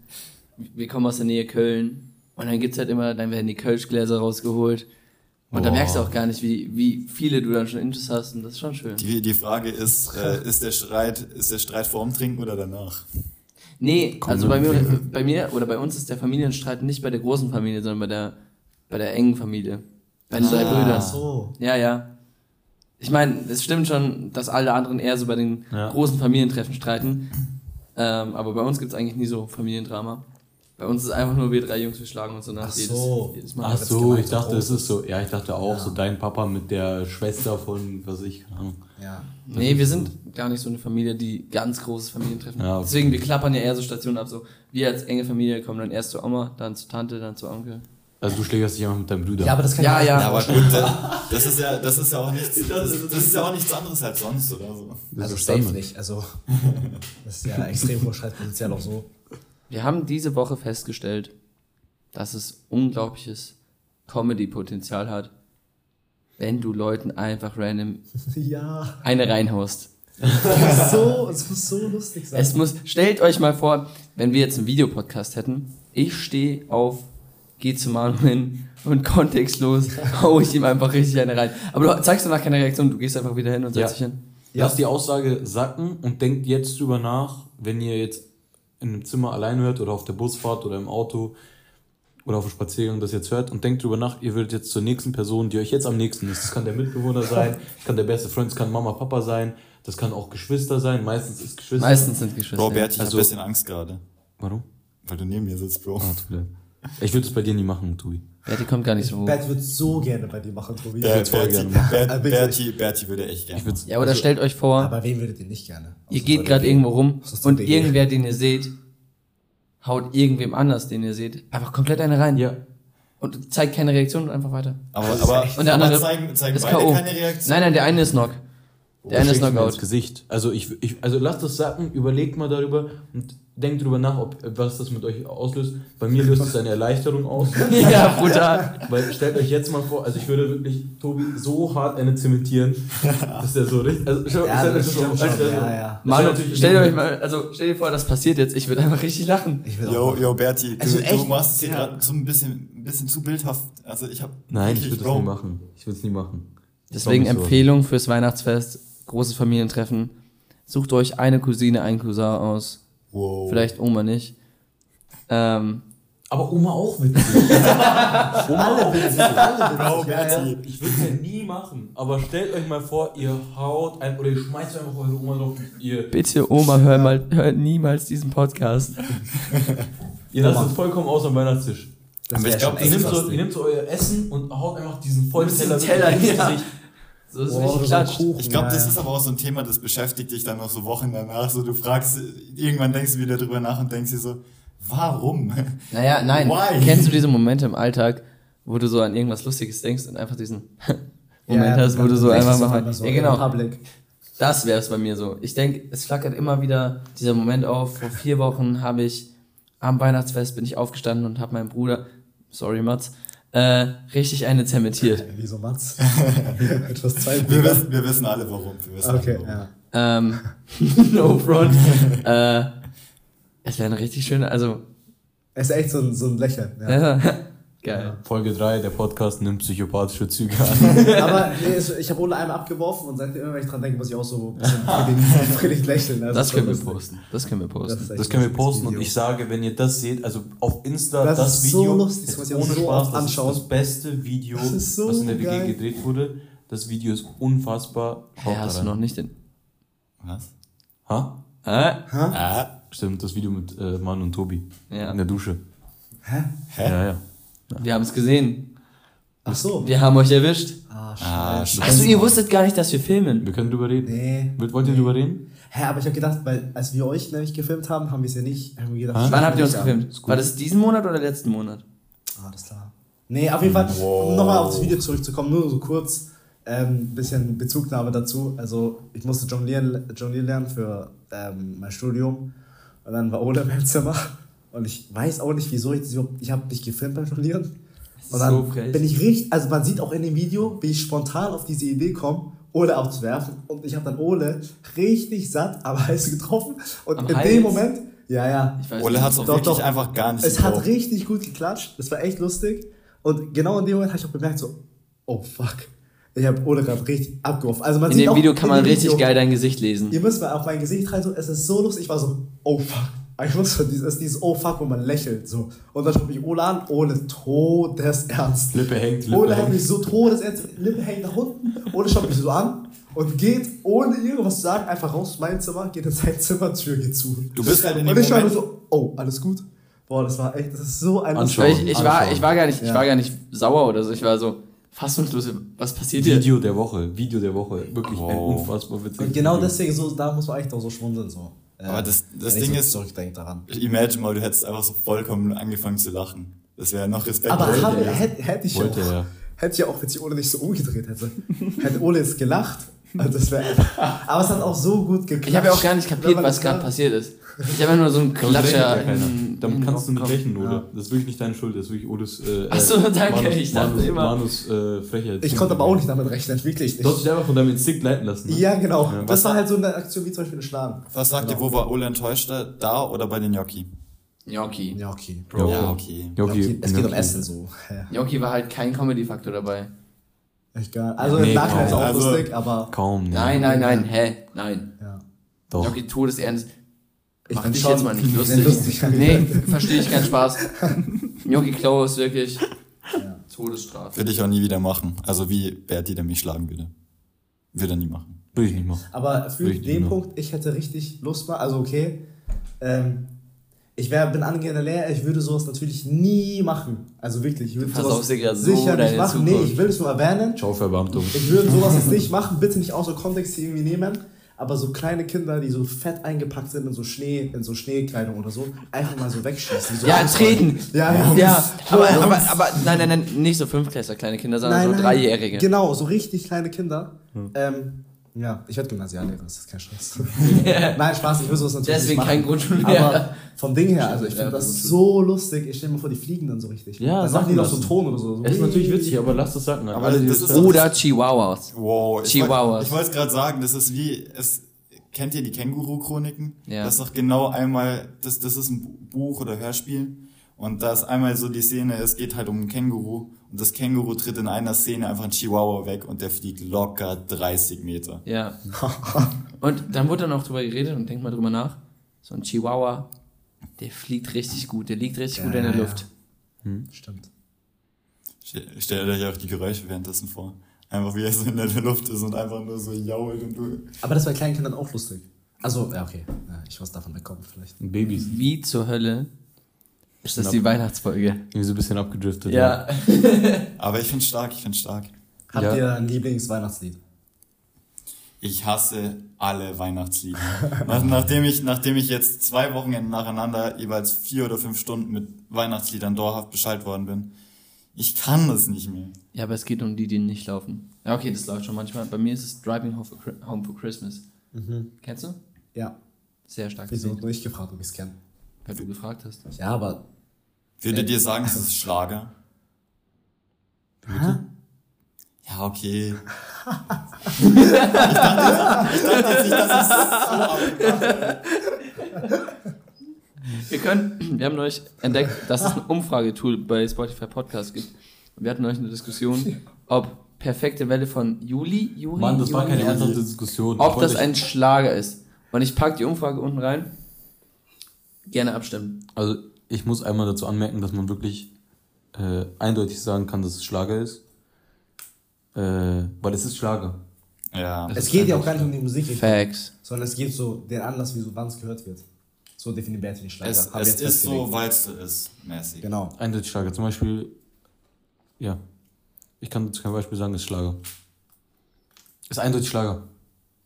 wir kommen aus der Nähe Köln. Und dann gibt's halt immer, dann werden die Kölschgläser rausgeholt. Und da merkst du auch gar nicht, wie, wie viele du dann schon Intus hast. Und das ist schon schön. Die, die Frage ist, äh, <laughs> ist der Streit, ist der Streit vorm Trinken oder danach? Nee, also bei mir, bei mir oder bei uns ist der Familienstreit nicht bei der großen Familie, sondern bei der, bei der engen Familie. Bei den drei Brüdern. Ach so. Ja, ja. Ich meine, es stimmt schon, dass alle anderen eher so bei den Ja. großen Familientreffen streiten. Ähm, aber bei uns gibt's eigentlich nie so Familiendrama. Bei uns ist einfach nur wir drei Jungs, wir schlagen uns so nach Ach jedes, so. jedes Mal. Ach so, ich dachte, es ist so. Ja, ich dachte auch so dein Papa mit der Schwester von, was ich, keine Ahnung. Ja. Nee, wir sind gar nicht so eine Familie, die ganz großes Familientreffen Ja, okay. Deswegen, wir klappern ja eher so Stationen ab. So, wir als enge Familie kommen dann erst zu Oma, dann zu Tante, dann zu Onkel. Also du schlägerst dich einfach mit deinem Bruder. Ja, aber das kann Ja, ja. Ja, aber gut, da- <laughs> das ist ja, das ist ja auch nichts, das, das ist ja auch nichts anderes als sonst oder so. Das Also safe nicht. Also, das ist ja extrem hohes Streitpotenzial auch so. Wir haben diese Woche festgestellt, dass es unglaubliches Comedy-Potenzial hat, wenn du Leuten einfach random <laughs> Ja. eine reinhaust. Das ist so, es muss so lustig sein. Es muss, stellt euch mal vor, wenn wir jetzt einen Videopodcast hätten, ich stehe auf, geh zu Manu hin und kontextlos <laughs> hau ich ihm einfach richtig eine rein. Aber du zeigst danach keine Reaktion, du gehst einfach wieder hin und setzt Ja. dich hin. Lasst die Aussage sacken und denkt jetzt drüber nach, wenn ihr jetzt in einem Zimmer allein hört oder auf der Busfahrt oder im Auto oder auf dem Spaziergang das jetzt hört und denkt drüber nach, ihr würdet jetzt zur nächsten Person, die euch jetzt am nächsten ist. Das kann der Mitbewohner sein, das kann der beste Freund, das kann Mama, Papa sein, das kann auch Geschwister sein. Meistens ist Geschwister. Meistens sind Geschwister. Bro, Bert, ich Also- hab ein bisschen Angst gerade, Warum? weil du neben mir sitzt, Bro. Ah, tut mir leid. Ich würde es bei dir nie machen, Tobi. Die kommt gar nicht so hoch. Bert wird so gerne bei dir machen, Tobi. Ber voll <laughs> Berti, gerne machen. Ber. Berti, Berti würde echt gerne. Ich Ja, oder stellt euch vor, Aber wen würdet ihr nicht gerne? ihr geht gerade irgendwo rum und der irgendwer, den ihr seht, haut irgendwem anders, den ihr seht, einfach komplett eine rein. ja. Und zeigt keine Reaktion und einfach weiter. Aber, aber, Und der andere aber zeigen, zeigen ist beide K.O. keine Reaktion. Nein, nein, der eine ist Knock. Der eine ist mir ins Knockout. Gesicht. Also ich, ich, also lasst das sacken, überlegt mal darüber und denkt drüber nach, ob was das mit euch auslöst. Bei mir löst es eine Erleichterung aus. <laughs> ja, brutal. Weil stellt euch jetzt mal vor, also ich würde wirklich Tobi so hart eine zementieren, <laughs> dass der so richtig. Also schau, Ja, stellt euch das so- Ja, ja. Manu, natürlich- stell dir euch mal, also stell dir vor, das passiert jetzt, ich würde einfach richtig lachen. Ich will auch Yo, yo, Berti, du, Also du echt? machst es hier Ja. gerade so ein bisschen, ein bisschen zu bildhaft. Also ich hab Nein, ich würde das Bro, nie machen. Ich würde es nie machen. Deswegen so. Empfehlung fürs Weihnachtsfest, großes Familientreffen. Sucht euch eine Cousine, einen Cousin aus. Wow. Vielleicht Oma nicht. Ähm, Aber Oma auch witzig. <laughs> Oma alle witzig. Bro, Berti. Ich würde es ja nie machen. Aber stellt euch mal vor, ihr haut ein oder ihr schmeißt einfach eure Oma drauf. Ihr, bitte Oma, hör mal, hör niemals diesen Podcast. <laughs> ihr lasst es vollkommen aus am Weihnachtstisch. Das Aber ich wär glaub, schon Ihr nehmt, so, ihr nehmt so euer Essen und haut einfach diesen vollen Teller, Teller, ins ja. So ist Boah, so ein klatscht. Kuchen, Ich glaube, das ist aber auch so ein Thema, das beschäftigt dich dann noch so Wochen danach. So, du fragst, irgendwann denkst du wieder drüber nach und denkst dir so, warum? Naja, nein. Why? Kennst du diese Momente im Alltag, wo du so an irgendwas Lustiges denkst und einfach diesen <laughs> Moment Ja, hast, wo du so einfach mal. einmal so ja, genau. Public. Das wäre es bei mir so. Ich denke, es flackert immer wieder dieser Moment auf. Vor vier Wochen habe ich am Weihnachtsfest bin ich aufgestanden und habe meinen Bruder, sorry Mats, äh, richtig eine zementiert. Wieso Mats? <laughs> Etwas zwei Wir wissen, wir wissen alle warum. Wir wissen Okay, alle warum. ja. Ähm, <laughs> no front. <laughs> äh, es wäre eine richtig schöne, also Es ist echt so ein, so ein Lächeln. Ja. Geil. Folge 3, der Podcast nimmt psychopathische Züge an. <laughs> Aber nee, ich habe Ole einmal abgeworfen und seitdem immer, wenn ich dran denke, muss ich auch so ein bisschen befriedigt- <laughs> lächeln. Also Das können wir posten. Das können wir posten. echt Das können wir posten und Video. ich sage, wenn ihr das seht, also auf Insta Das das, ist so Video, lustig, das ohne so Spaß, das anschauen. ist das beste Video, Das so was in der WG gedreht wurde. Das Video ist unfassbar. Schaut Hä, hast du noch nicht den. Was? Ha? Hä? Ah, Stimmt, das Video mit äh, Mann und Tobi. Ja. In der Dusche. Hä? hä? Ja, ja. Wir haben es gesehen. Ach so. Wir haben euch erwischt. Ah, Ah, scheiße. Achso, ihr wusstet gar nicht, dass wir filmen. Wir können drüber reden. Nee. Wollt, ihr drüber reden? Hä, aber ich habe gedacht, weil als wir euch nämlich gefilmt haben, haben wir es ja nicht. Haben wir gedacht? Wann habt ihr uns Ja. gefilmt? War das diesen Monat oder letzten Monat? Ah, das klar. Nee, auf jeden Fall, Wow. um nochmal auf das Video zurückzukommen, nur so kurz, ein ähm, bisschen Bezugnahme dazu. Also, ich musste jonglieren, jonglieren lernen für ähm, mein Studium. Und dann war Ole meinem Zimmer. Und ich weiß auch nicht, wieso ich das überhaupt, ich habe dich gefilmt beim Jonglieren. Und dann so frech. bin ich richtig, also man sieht auch in dem Video, wie ich spontan auf diese Idee komme, Ole aufzuwerfen. Und ich habe dann Ole richtig satt am Hals getroffen. Und Am in Hals? dem Moment, ja, ja. Ich weiß Ole hat es auch Doch, wirklich doch. einfach gar nicht Es hat gebraucht. richtig gut geklatscht. Das war echt lustig. Und genau in dem Moment habe ich auch bemerkt, so, oh fuck. Ich habe Ole gerade richtig abgeworfen. Also man In sieht dem auch Video kann man richtig Video, geil dein Gesicht lesen. Ihr müsst mal auf mein Gesicht rein, so, es ist so lustig. Ich war so, oh fuck. Ich wusste, dieses, es ist dieses Oh fuck, wo man lächelt. So. Und dann schaut mich Ole an, Ole todesernst. Lippe hängt, Lippe Ole hat hängt. mich so todesernst, Lippe hängt nach unten. Ole schaut mich so an und geht, ohne irgendwas zu sagen, einfach raus aus meinem Zimmer, geht in sein Zimmer, Tür geht zu. Du bist halt in dem Und ich Moment, so, oh, alles gut. Boah, das war echt, das ist so ein Anschauen. Ich, ich, war, ich, war gar nicht, ich Ja. war gar nicht sauer oder so. Ich war so fassungslos. Was passiert hier? Video der Woche, Video der Woche. Wirklich ein Wow. unfassbar witziges Und genau Video. deswegen, so, da muss man echt auch so schmunzeln. So. Äh, Aber das- das Ding so ist- zurückdenkt daran. imagine mal, du hättest einfach so vollkommen angefangen zu lachen. Das wäre noch Respekt. Aber er. hätte, hätte ich ja Wollte <laughs> auch, hätte ich ja auch, wenn sich Ole nicht so umgedreht hätte, hätte Ole jetzt gelacht. <laughs> Also das wär, aber es hat auch so gut geklappt. Ich habe ja auch gar nicht kapiert, was gerade passiert ist. Ich habe ja nur so einen <laughs> Klatscher. in- Damit kannst du nicht rechnen, oder? Ja. Das ist wirklich nicht deine Schuld, das ist wirklich Oles. Äh, <laughs> Ach so, danke, Manus, ich dachte Manus, immer- Manus äh, Frechheit. Ich konnte aber auch nicht damit rechnen, wirklich Du hast nicht. dich einfach von deinem Instinkt leiten lassen. Ne? Ja, genau. Ja, das war halt so eine Aktion wie zum Beispiel ein Schlagen. Was sagt ihr, wo war Ole enttäuschter? Da oder bei den Gnocchi? Gnocchi. Okay. Bro. Ja, okay. Ja, okay. Okay, es geht um. Essen so. Ja, Gnocchi war halt kein Comedy-Faktor dabei. Echt geil. Also Nee, im Nachhinein ist auch also- lustig, aber Kaum, ne? Nein, nein, nein, hä? Nein. ja. Doch. Gnocchi todesernst. Ich Mach dich jetzt mal nicht <laughs> lustig. lustig. Nee, verstehe ich keinen Spaß. Gnocchi Klau ist wirklich Ja. Todesstrafe. Würde ich auch nie wieder machen. Also wie Berti, der mich schlagen würde. Würde er nie machen. Will ich nicht machen. Aber für den? Punkt, ich hätte richtig Lust mal, also okay, ähm, ich wär, bin angehender Lehrer, ich würde sowas natürlich nie machen. Also wirklich, ich würde versaust sowas grad so sicher nicht deine machen. Nee, Zukunft. ich will es nur erwähnen. Ciao, Verbeamtung. Ich würde sowas jetzt nicht machen, bitte nicht außer Kontext irgendwie nehmen. Aber so kleine Kinder, die so fett eingepackt sind in so Schnee, in so Schneekleidung oder so, einfach mal so wegschießen. So Ja, treten. Ja, ja. Ja, aber, aber, aber nein, nein, nein, nicht so Fünftklässler, kleine Kinder, sondern so Dreijährige. Genau, so richtig kleine Kinder. Ähm, ja, ich werde Gymnasiallehrer, das ist kein Stress. <laughs> Nein, Spaß, ich will sowas natürlich Deswegen nicht kein machen. Grundschullehrer. Aber vom Ding her, also ich Ja, finde das so lustig. Ich stelle mir vor, die fliegen dann so richtig. Ja, dann machen die noch so einen Ton oder so. Es ist natürlich witzig, aber lass das sagen. Aber das ist. Oder Chihuahuas. Wow. Ich Chihuahuas. Ich wollte es gerade sagen, das ist wie, es, kennt ihr die Känguru-Chroniken? Ja. Das ist doch genau einmal, das, das ist ein Bu- Buch oder Hörspiel. Und da ist einmal so die Szene, es geht halt um ein Känguru. Und das Känguru tritt in einer Szene einfach ein Chihuahua weg und der fliegt locker 30 Meter. Ja. <laughs> Und dann wurde dann auch drüber geredet und denk mal drüber nach. So ein Chihuahua, der fliegt richtig gut, der liegt richtig gut in der Ja, ja. Luft. Stimmt. Stell- Stellt euch auch die Geräusche währenddessen vor. Einfach wie er so in der Luft ist und einfach nur so jault und du. Aber das bei kleinen Kindern auch lustig. Also, ja, okay. Ja, ich weiß davon wegkommen vielleicht. Babys. Wie zur Hölle ist das die Weihnachtsfolge? Irgendwie so ein bisschen abgedriftet. Ja. <laughs> Aber ich find's stark, ich find's stark. Habt Ja. ihr ein Lieblingsweihnachtslied? Ich hasse alle Weihnachtslieder. <laughs> Nach, nachdem, ich, nachdem ich jetzt zwei Wochenenden nacheinander jeweils vier oder fünf Stunden mit Weihnachtsliedern dauerhaft Bescheid worden bin, ich kann das nicht mehr. Ja, aber es geht um die, die nicht laufen. Ja, okay, das läuft schon manchmal. Bei mir ist es Driving Home for, Home for Christmas. Kennst du? Ja. Sehr stark. Wieso nur ich gefragt, ob ich es kenne? weil du gefragt hast. Ja, aber. Würdet ihr sagen, es ist Schlager? Ja, okay. <laughs> ich dachte, ich dachte jetzt nicht, dass es so. Wir können, wir haben neulich entdeckt, dass es ein Umfragetool bei Spotify Podcast gibt. Und wir hatten neulich eine Diskussion, ob perfekte Welle von Juli, Juli, Mann, das war Juli, keine ernsthafte Diskussion. ob das ein Schlager ist. Und ich packe die Umfrage unten rein. Gerne abstimmen. Also, ich muss einmal dazu anmerken, dass man wirklich äh, eindeutig sagen kann, dass es Schlager ist. Äh, weil es ist Schlager. Ja. Es geht ja auch gar nicht um die Musik, Facts. sondern es geht so den Anlass, wieso wann es gehört wird. So definiert Bertie den Schlager. Es, es jetzt ist so, weil es ist, mäßig. Genau. Eindeutig Schlager. Zum Beispiel, ja. Ich kann dazu kein Beispiel sagen, ist Schlager. Ist eindeutig Schlager.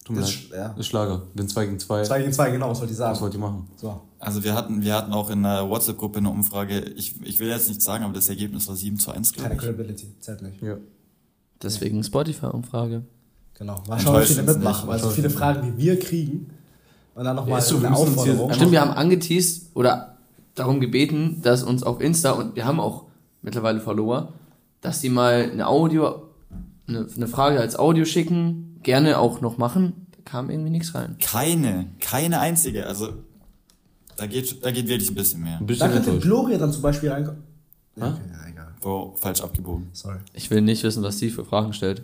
Tut mir Ist leid. sch- ja. Ist Schlager. Wenn 2 gegen 2, 2 gegen 2, genau, was wollte ich sagen? was wollt ihr machen? So. Also wir hatten, wir hatten auch in der WhatsApp-Gruppe eine Umfrage, ich, ich will jetzt nicht sagen, aber das Ergebnis war 7 zu 1, Keine glaube ich. Credibility, zählt nicht. Ja. Deswegen Spotify-Umfrage. Genau. Mal schauen, wie viele mitmachen. nicht, Also enttäuscht viele Fragen, die wir kriegen. Und dann nochmal Ja, so, wir eine Aufforderung. Stimmt, wir haben angeteased oder darum gebeten, dass uns auf Insta, und wir haben auch mittlerweile Follower, dass die mal eine Audio, eine, eine Frage als Audio schicken, gerne auch noch machen. Da kam irgendwie nichts rein. Keine, keine einzige. Also da geht, da geht wirklich ein bisschen mehr. Ein Da bisschen könnte enttäuscht. Gloria dann zum Beispiel reinkommen. Ja, okay, ja, egal. Oh, falsch abgebogen. Sorry. Ich will nicht wissen, was sie für Fragen stellt.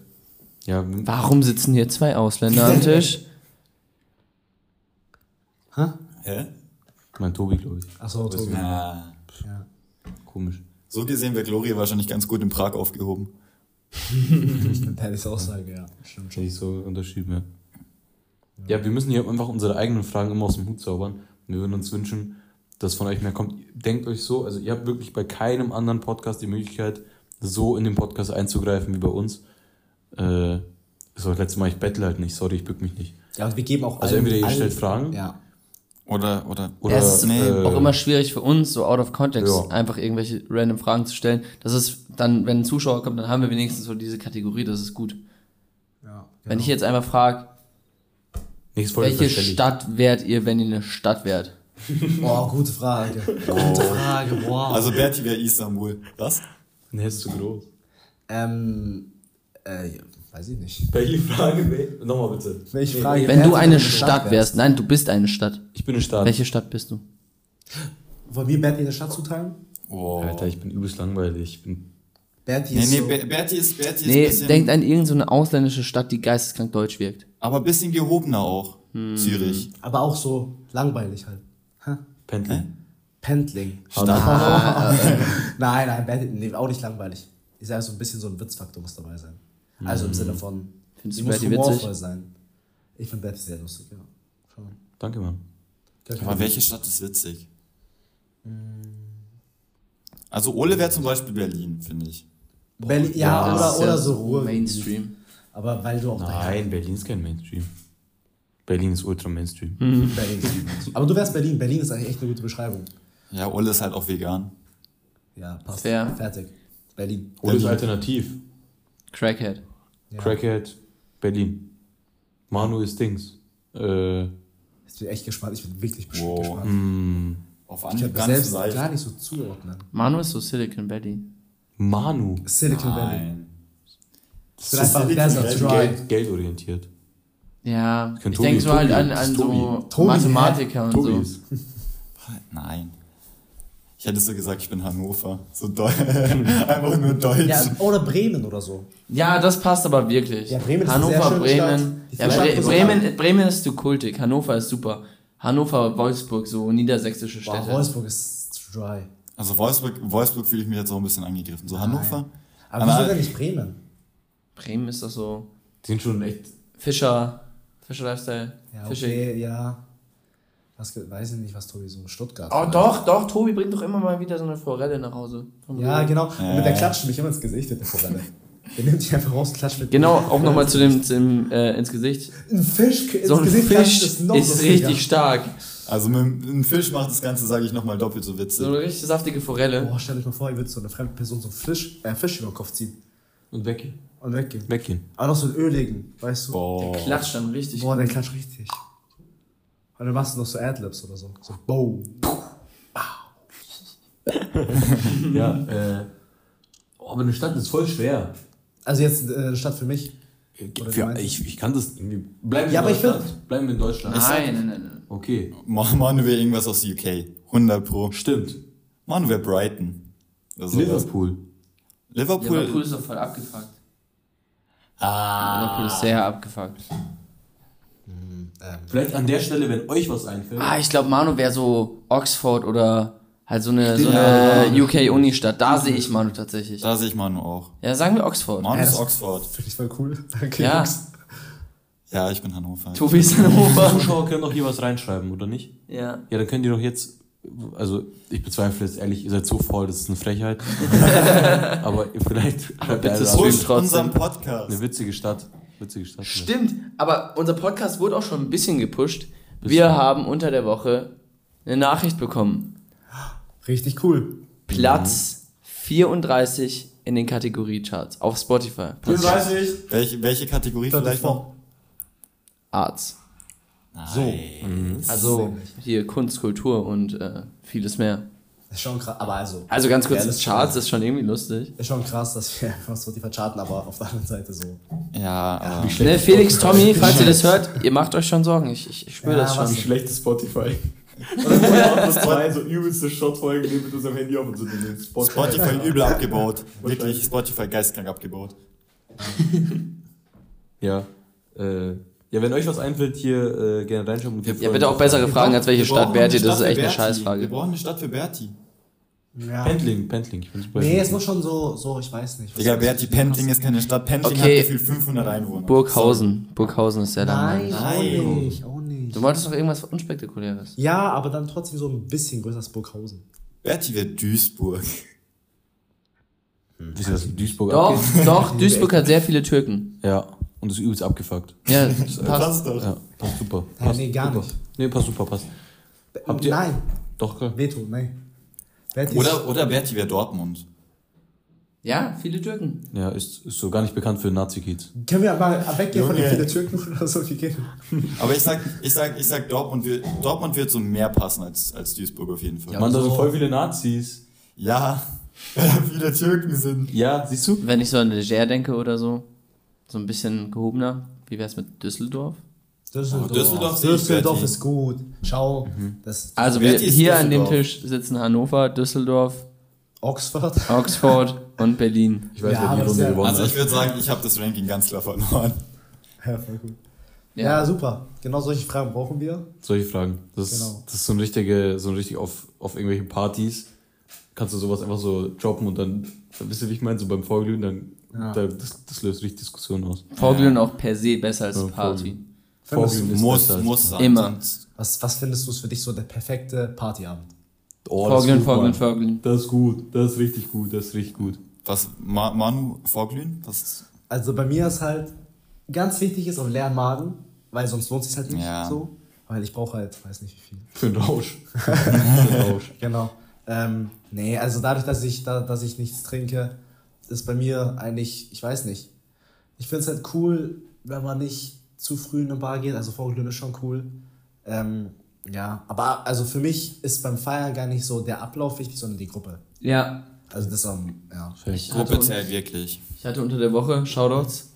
Ja, Warum sitzen hier zwei Ausländer am <laughs> Tisch? Hä? Hä? mein Tobi, glaube ich. Achso, Tobi. Na, Ja. Komisch. so gesehen wäre Gloria wahrscheinlich ganz gut in Prag aufgehoben. <laughs> Mit Paddys Aussage, ja. Stimmt schon. Hätte ich so unterschrieben, ja. Ja, wir müssen hier einfach unsere eigenen Fragen immer aus dem Hut zaubern. Wir würden uns wünschen, dass von euch mehr kommt. Denkt euch so, also ihr habt wirklich bei keinem anderen Podcast die Möglichkeit, so in den Podcast einzugreifen wie bei uns. Äh, das war das letzte Mal, ich bettel halt nicht, sorry, ich bück mich nicht. Ja, und wir geben auch Also allen- entweder ihr allen- stellt Fragen. Ja. Oder, oder, Oder, es ist nee, äh, auch immer schwierig für uns, so out of context, Ja. einfach irgendwelche random Fragen zu stellen. Das ist dann, wenn ein Zuschauer kommt, dann haben wir wenigstens so diese Kategorie, das ist gut. ja Wenn ich jetzt einfach frage, Nichts voll welche. Stadt wärt ihr, wenn ihr eine Stadt wärt? <laughs> Boah, gute Frage. Gute Frage, boah. Also Berti wäre Istanbul. Was? Nee, ist zu groß. ähm, äh, weiß ich nicht. Welche Frage? Nochmal bitte. Welche Frage? Wenn du eine wenn Stadt wärst, nein, du bist eine Stadt. Ich bin eine Stadt. Welche Stadt bist du? Wollen wir Bertie eine Stadt zuteilen? Oh. Alter, ich bin übelst langweilig. Ich bin Bertie Nee, ist nee, so, Ber- Berti ist, Berti ist ein Nee, bisschen, denkt an irgendeine so eine ausländische Stadt, die geisteskrank deutsch wirkt. aber ein bisschen gehobener auch. Hm. Zürich. aber auch so langweilig halt. Hä? Pendling. Pendling. Ah, <laughs> <laughs> nein, nein, Bertie, nee, auch nicht langweilig. Ich sage so ein bisschen so ein Witzfaktor muss dabei sein. Also im Sinne von, Findest du muss humorvoll witzig? sein. Ich finde Bertie sehr lustig, ja. Schon. Danke, Mann. Aber welche Stadt ist witzig? Also Ole wäre zum Beispiel Berlin, finde ich. Berlin, ja, das oder, ist oder ja so Ruhe. Mainstream. Aber weil du auch Nein, Berlin ist kein Mainstream. Berlin ist ultra Mainstream. Berlin ist Aber du wärst Berlin. Berlin ist eigentlich echt eine gute Beschreibung. Ja, Ole ist halt auch vegan. Ja, passt. Fair. Fertig. Berlin. Oder ist alternativ. Crackhead. Ja. Crackhead, Berlin. Manu ist Dings. Äh, Ich bin echt gespannt. Ich bin wirklich bestimmt Wow. gespannt. mh, Auf Ich kann Anhieb mir ganz selbst leicht. gar nicht so zuordnen. Manu ist so Silicon Valley. Manu. Silicon Valley. Nein. Ich bin einfach Desert. Dry. Geld, geldorientiert. Ja, ich Tobi, denke so halt an, das an ist so Tobi. Tobi, Mathematiker und Tobi so. ist. <laughs> Nein. Ich hätte so gesagt, ich bin Hannover. So <laughs> Einfach nur Deutsch. Ja, oder Bremen oder so. Ja, das passt aber wirklich. Ja, Bremen ist eine sehr Hannover, Bremen. Ja, Bre Bremen, Bremen ist zu kultig. Hannover ist super. Hannover, Wolfsburg, so niedersächsische Boah, Städte. Wolfsburg ist dry. Also Wolfsburg, Wolfsburg fühle ich mich jetzt auch ein bisschen angegriffen. So Hannover? Aber Aber- wieso denn nicht Bremen? Bremen ist doch so Die sind schon echt. Fischer, Fischer-Lifestyle. Ja, Fischig. okay, ja. Was, weiß ich nicht, was Tobi so Stuttgart. Oh, doch, doch, Tobi bringt doch immer mal wieder so eine Forelle nach Hause. Ja, Rewe. genau. Und Ja. mit der klatscht mich immer ins Gesicht mit der Forelle. Der nimmt die einfach raus und klatscht mit Genau, auch nochmal zu dem, zu dem äh, ins Gesicht. Ein Fisch ins So ein Gesicht Fisch ist, noch lustiger. richtig stark. Also mit einem Fisch macht das Ganze, sage ich nochmal, doppelt so witzig. So eine richtig saftige Forelle. Boah, stell dich mal vor, ihr würdet so eine fremde Person so einen Fisch, äh, Fisch über den Kopf ziehen Und weggehen. und weggehen. Weggehen. Aber noch so einen öligen, weißt du? Boah. Klatscht dann richtig. Boah, der klatscht richtig. Und dann machst du noch so Adlibs oder so. So, boom. <laughs> Ja, äh. Oh, aber eine Stadt ist voll schwer. Also jetzt äh, eine Stadt für mich. Oder Für, ich, ich kann das irgendwie. Bleiben wir Ja, in aber ich Deutschland. Bleiben wir in Deutschland. Nein, nein, nein. Okay. Ma- Manu wäre irgendwas aus UK. 100 pro. Stimmt. Manu wäre Brighton. Liverpool. Liverpool. Liverpool ist doch voll abgefuckt. Ah. Liverpool ist sehr abgefuckt. Vielleicht an der Stelle, wenn euch was einfällt. Ah, ich glaube, Manu wäre so Oxford oder halt so eine, so Ja. eine UK-Uni-Stadt. Da sehe ich Manu tatsächlich. Da sehe ich Manu auch. Ja, sagen wir Oxford. Manu Ja, ist Oxford. Finde ich voll cool. <laughs> Danke, Ja. Jungs. Ja, ich bin Hannover. Tobi ist Hannover. Zuschauer können doch hier was reinschreiben, oder nicht? Ja. Ja, dann könnt ihr doch jetzt, also ich bezweifle jetzt ehrlich, ihr seid so faul, das ist eine Frechheit. <laughs> Aber vielleicht schreibt bitte trotzdem. unseren Podcast. eine witzige Stadt. Witzige Stadt. Stimmt, aber unser Podcast wurde auch schon ein bisschen gepusht. Wir haben unter der Woche eine Nachricht bekommen. Richtig cool. Platz 34 in den Kategoriecharts auf Spotify. Platz 34. Welche, welche Kategorie vielleicht noch? Arts. So. Also hier Kunst, Kultur und äh, vieles mehr. Ist schon krass. Aber also. Also ganz kurz, Ja, das das- Charts ist schon irgendwie lustig. Ist schon krass, dass wir einfach so die vercharten, aber auf der anderen Seite so. Ja, aber Ne, Felix, Tommy, falls ihr das hört, ihr macht euch schon Sorgen. Ich, ich, ich spüre Ja, das schon. Schlechtes Spotify. Oder zwei so übelste Shotfolgen mit unserem Handy auf und so den Spotify übel abgebaut. Wirklich, Spotify geistkrank abgebaut. <laughs> Ja. Äh, ja, wenn euch was einfällt, hier äh, gerne reinschauen. Ja, bitte auch bessere Fragen, als welche Stadt eine Das ist echt eine Berti. Wir Scheißfrage. brauchen eine Stadt für Berti. Ja. Pendling, Pendling. Ich bin super Nee, es muss schon so, so, ich weiß nicht. Digga, Berti, Pendling ist keine Stadt. Pendling Okay. hat gefühlt 500 Einwohner. Burghausen. Burghausen ist sehr Nein, lang. auch Nein. nicht, auch nicht. Du wolltest doch irgendwas Unspektakuläres. Ja, aber dann trotzdem so ein bisschen größer als Burghausen. Berti wird Duisburg. Wisst ihr, was in Duisburg Doch, abgeht? doch, <laughs> Duisburg hat sehr viele Türken. Ja, und ist übelst abgefuckt. Ja, passt. Passt doch. Ja, passt super. Ja, Passt nee, gar super. nicht. Nee, passt super, passt. Habt ihr- Nein, Doch, klar. Veto, nein. Berti Oder, oder Berti wäre Dortmund. Ja, viele Türken. Ja, ist, ist so gar nicht bekannt für Nazi-Kids. Können wir mal weggehen von den Junge. vielen Türken oder so? Wie geht Aber ich sag, ich sag, ich sag, Dortmund wird, Dortmund wird so mehr passen als, als Duisburg auf jeden Fall. Ja. Mann, da so- sind voll viele Nazis. Ja, <laughs> weil da viele Türken sind. Ja, siehst du? Wenn ich so an Leger denke oder so, so ein bisschen gehobener. Wie wär's mit Düsseldorf? Düsseldorf. Düsseldorf sehe ich Düsseldorf ist gut. Schau, das Also wir, ist hier an dem Düsseldorf. Tisch sitzen Hannover, Düsseldorf, Oxford. Oxford <laughs> und Berlin. Ich weiß, Ja, wer die Runde ist ja- gewonnen Also ich hat. würde sagen, ich habe das Ranking ganz klar verloren. Ja, voll gut. Ja. Ja. super. Genau solche Fragen brauchen wir. Solche Fragen. Das, ist- Genau. das ist so ein richtige, so ein richtig auf, auf irgendwelchen Partys. Kannst du sowas einfach so droppen und dann, wisst ihr, wie ich meine, so beim Vorglühen, dann, Ja. da, das, das löst richtig Diskussionen aus. Vorglühen auch per se besser als Ja, Party. Vorglühen. Ist muss, besser muss sein. Immer. Was, was findest du für dich so der perfekte Partyabend? Oh, Vorglühen, vorglühen, vorglühen. Das ist gut, das ist richtig gut, das ist richtig gut. Was, Ma Manu, Vorglühen? Was, Also bei mir ist halt ganz wichtig ist auf leeren Magen, weil sonst lohnt sich halt nicht Ja. so. Weil ich brauche halt, weiß nicht wie viel. Für den Rausch. <laughs> Für den Rausch. Genau. Ähm, nee, also dadurch, dass ich, da, dass ich nichts trinke, ist bei mir eigentlich, ich weiß nicht. Ich finde es halt cool, wenn man nicht zu früh in eine Bar geht. Also Vorglühen ist schon cool. Ähm, ja, aber also für mich ist beim Feiern gar nicht so der Ablauf wichtig, sondern die Gruppe. Ja, Also das um, ja. ich Gruppe zählt wirklich. ich hatte unter der Woche, Shoutouts,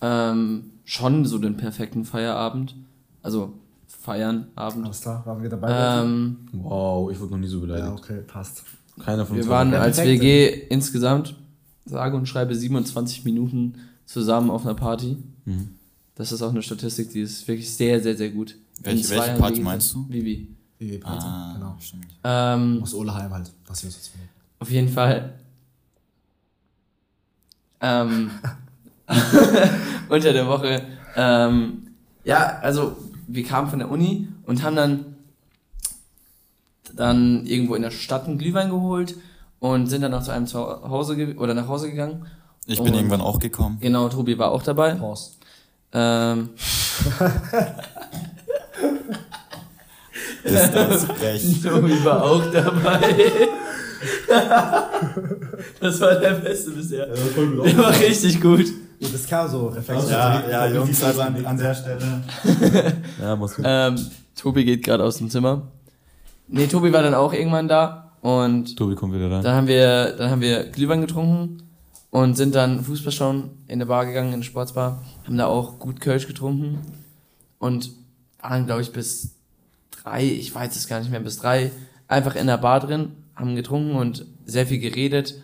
ähm, schon so den perfekten Feierabend. Also feiern, Abend. Alles klar, waren wir dabei? Ähm, Wow, ich wurde noch nie so beleidigt. ja, okay, passt. Keiner von wir uns waren war- der als. WG insgesamt, sage und schreibe, 27 Minuten zusammen auf einer Party. Mhm. Das ist auch eine Statistik, die ist wirklich sehr, sehr, sehr gut. Welche- welche Party meinst du? Vivi. Wie Party, Ah, genau. stimmt. Ähm, Aus Oleheim halt, was wir uns jetzt Auf jeden Fall. Ähm, <laughs> <laughs> unter der Woche. Ähm, ja, also wir kamen von der Uni und haben dann dann irgendwo in der Stadt einen Glühwein geholt und sind dann noch zu einem zu Hause oder nach Hause gegangen. Ich bin Und- irgendwann auch gekommen. Genau, Tobi war auch dabei. Pause. Ähm, <laughs> Ist das <laughs> recht? Tobi war auch dabei. <laughs> das war der Beste bisher. Der war richtig gut. Das kam so, Reflex. Ja, ja, Jungs, also an, an der Stelle. Ja, machst du. Ähm, Tobi geht gerade aus dem Zimmer. Nee, Tobi war dann auch irgendwann da und Tobi kommt wieder rein. dann haben wir, dann haben wir Glühwein getrunken und sind dann Fußball schauen in eine Bar gegangen, in eine Sportsbar, haben da auch gut Kölsch getrunken und waren, glaube ich, bis drei, ich weiß es gar nicht mehr, bis drei, einfach in der Bar drin, haben getrunken und sehr viel geredet.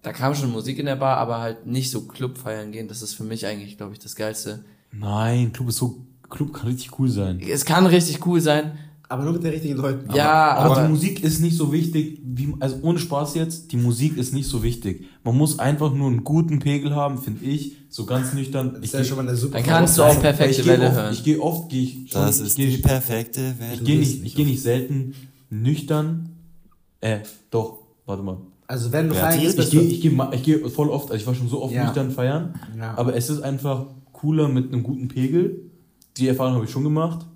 Da kam schon Musik in der Bar, aber halt nicht so Club feiern gehen. Das ist für mich eigentlich, glaube ich, das Geilste. Nein, Club ist so, Club kann richtig cool sein. Es kann richtig cool sein. Aber nur mit den richtigen Leuten. ja, Aber, aber, die Musik ist nicht so wichtig, wie, also ohne Spaß jetzt, die Musik ist nicht so wichtig. Man muss einfach nur einen guten Pegel haben, finde ich, so ganz nüchtern. Das Ich ist ja geh- schon mal eine super Dann kannst du auch perfekte ich geh Welle oft, hören. Ich gehe oft, gehe ich schon, Das ich ist geh, die perfekte Welt. Ich gehe nicht, ich gehe nicht selten nüchtern. Äh, doch, warte mal. Also wenn du Ja, feiern gehst, Ich gehe du... ich geh, ich geh voll oft, also ich war schon so oft Ja. nüchtern feiern, Ja. aber es ist einfach cooler mit einem guten Pegel. Die Erfahrung habe ich schon gemacht.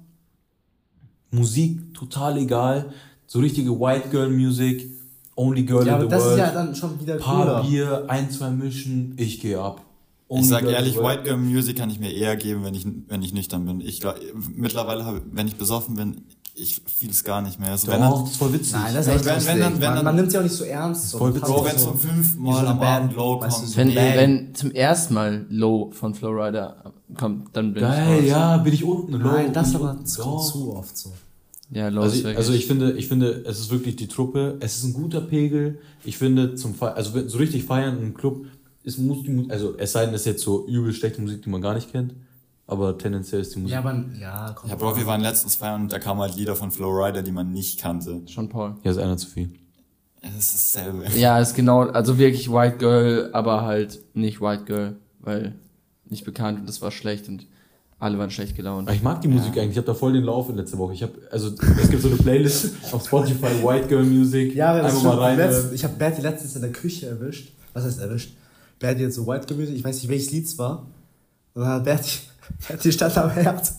Musik total egal, so richtige White Girl Music, Only Girl Ja, in aber the das World. ist ja dann schon wieder paar cooler. Bier, ein, zwei mischen, ich gehe ab. Only Ich sag Girl ehrlich. White Girl Music kann ich mir eher geben, wenn ich, wenn ich nüchtern bin. Ich glaub, mittlerweile, habe, wenn ich besoffen bin, ich fühle es gar nicht mehr. Also wenn dann, das ist voll witzig. Nein, das ist Ja, echt wenn- lustig. wenn dann- wenn man, dann- man nimmt sie auch nicht so ernst. So. Voll witzig. Bro, wenn es so- zum fünften so Mal eine am Band, Abend Low weißt du, kommt. so wenn, Bang. wenn zum ersten Mal Low von Flowrider kommt, dann bin Geil, ich raus. ja, bin ich unten. low, Nein, das aber unten. zu, oft so. Ja, Low Also, ist ich- wirklich. also ich finde, ich finde, es ist wirklich die Truppe. Es ist ein guter Pegel. Ich finde zum Fe also wenn- so richtig feiern im Club ist muss die also es sei denn, es ist jetzt so übel schlechte Musik, die man gar nicht kennt, aber tendenziell ist die Musik. Ja, aber ja, komm. Ja, Bro, wir waren letztens feiern und da kamen halt Lieder von Flowrider, die man nicht kannte. Schon Paul. Hier ist einer zu viel. Es ist dasselbe. Ja, ist genau, also wirklich White Girl, aber halt nicht White Girl, weil nicht bekannt und das war schlecht und alle waren schlecht gelaunt. Aber ich mag die Musik eigentlich. Ich habe da voll den Lauf in letzter Woche. Ich habe also es gibt so eine Playlist <laughs> auf Spotify White Girl Music. Ja, das einfach mal rein. Letzt, ich habe Bertie letztens in der Küche erwischt. Was heißt erwischt? Bertie hat so White Gemüse, ich weiß nicht welches Lied es war. Und dann hat Bertie, Bertie stand am Herd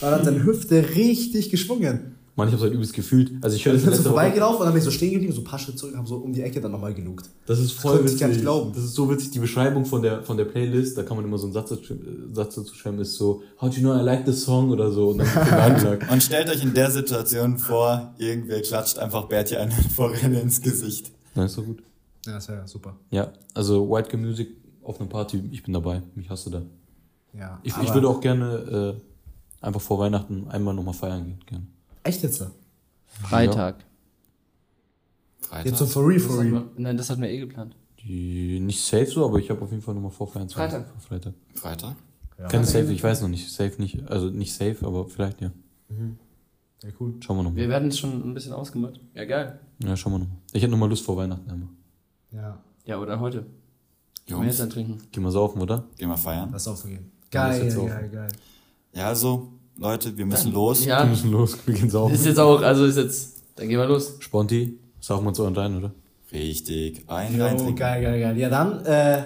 und hat seine Hüfte richtig geschwungen. Mann, ich habe halt übelst gefühlt. Also ich höre Ich das bin so letzte Woche. vorbeigelaufen und dann bin ich so stehen geblieben, so ein paar Schritte zurück, habe so um die Ecke dann nochmal gelugt. Das ist voll ich witzig. gar nicht glauben. Das ist so witzig. Die Beschreibung von der, von der Playlist, da kann man immer so einen Satz, dazu- äh, Satz dazu schreiben, ist so, how do you know I like this song oder so. Und dann. <laughs> Und stellt euch in der Situation vor, irgendwer klatscht einfach Bertie eine Forelle <laughs> ins Gesicht. Na, ist doch gut. Ja, das wäre super. Ja, also White Girl Music auf einer Party, ich bin dabei. Mich hast du da. Ja, Ich, ich würde auch gerne äh, einfach vor Weihnachten einmal nochmal feiern gehen. Gerne. Echt jetzt? Freitag. Freitag? Jetzt so for real, for real. nein, das hatten wir eh geplant. Die, nicht safe so, aber ich habe auf jeden Fall nochmal vorfeiern zu Freitag. Vor Freitag. Freitag? Ja. Keine safe, ich weiß noch nicht. Safe nicht. Also nicht safe, aber vielleicht ja. Ja, cool. Schauen wir nochmal. Wir werden es schon ein bisschen ausgemacht. Ja, geil. Ja, schauen wir nochmal. Ich hätte nochmal Lust vor Weihnachten einmal. Ja, Ja, oder heute. Jungs, dann trinken. Gehen wir saufen, oder? gehen wir feiern. lass aufgehen. Ja, Geil, auch. geil, geil. Ja, also, Leute, wir müssen los. Wir Ja, müssen los, wir gehen saufen. ist jetzt auch, also ist jetzt, dann gehen wir los. Sponti, saufen wir uns euren rein, oder? Richtig. Ein Jo, reintrinken. geil, geil, geil. Ja, dann äh,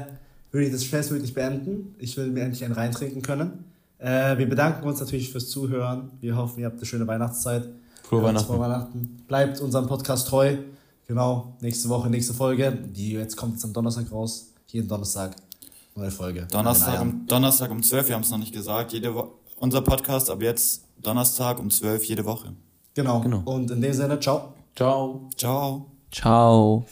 würde ich das schnellstmöglich beenden. Ich will mir endlich einen reintrinken können. Äh, wir bedanken uns natürlich fürs Zuhören. Wir hoffen, ihr habt eine schöne Weihnachtszeit. Frohe Weihnachten. Frohe Weihnachten. Bleibt unserem Podcast treu. Genau, nächste Woche, nächste Folge. Die jetzt kommt jetzt am Donnerstag raus. Jeden Donnerstag. Neue Folge. Donnerstag um, Donnerstag um 12, wir haben es noch nicht gesagt. Jede Wo unser Podcast ab jetzt Donnerstag um 12 jede Woche. Genau. Genau. Und in dem Sinne, ciao. Ciao. Ciao. Ciao.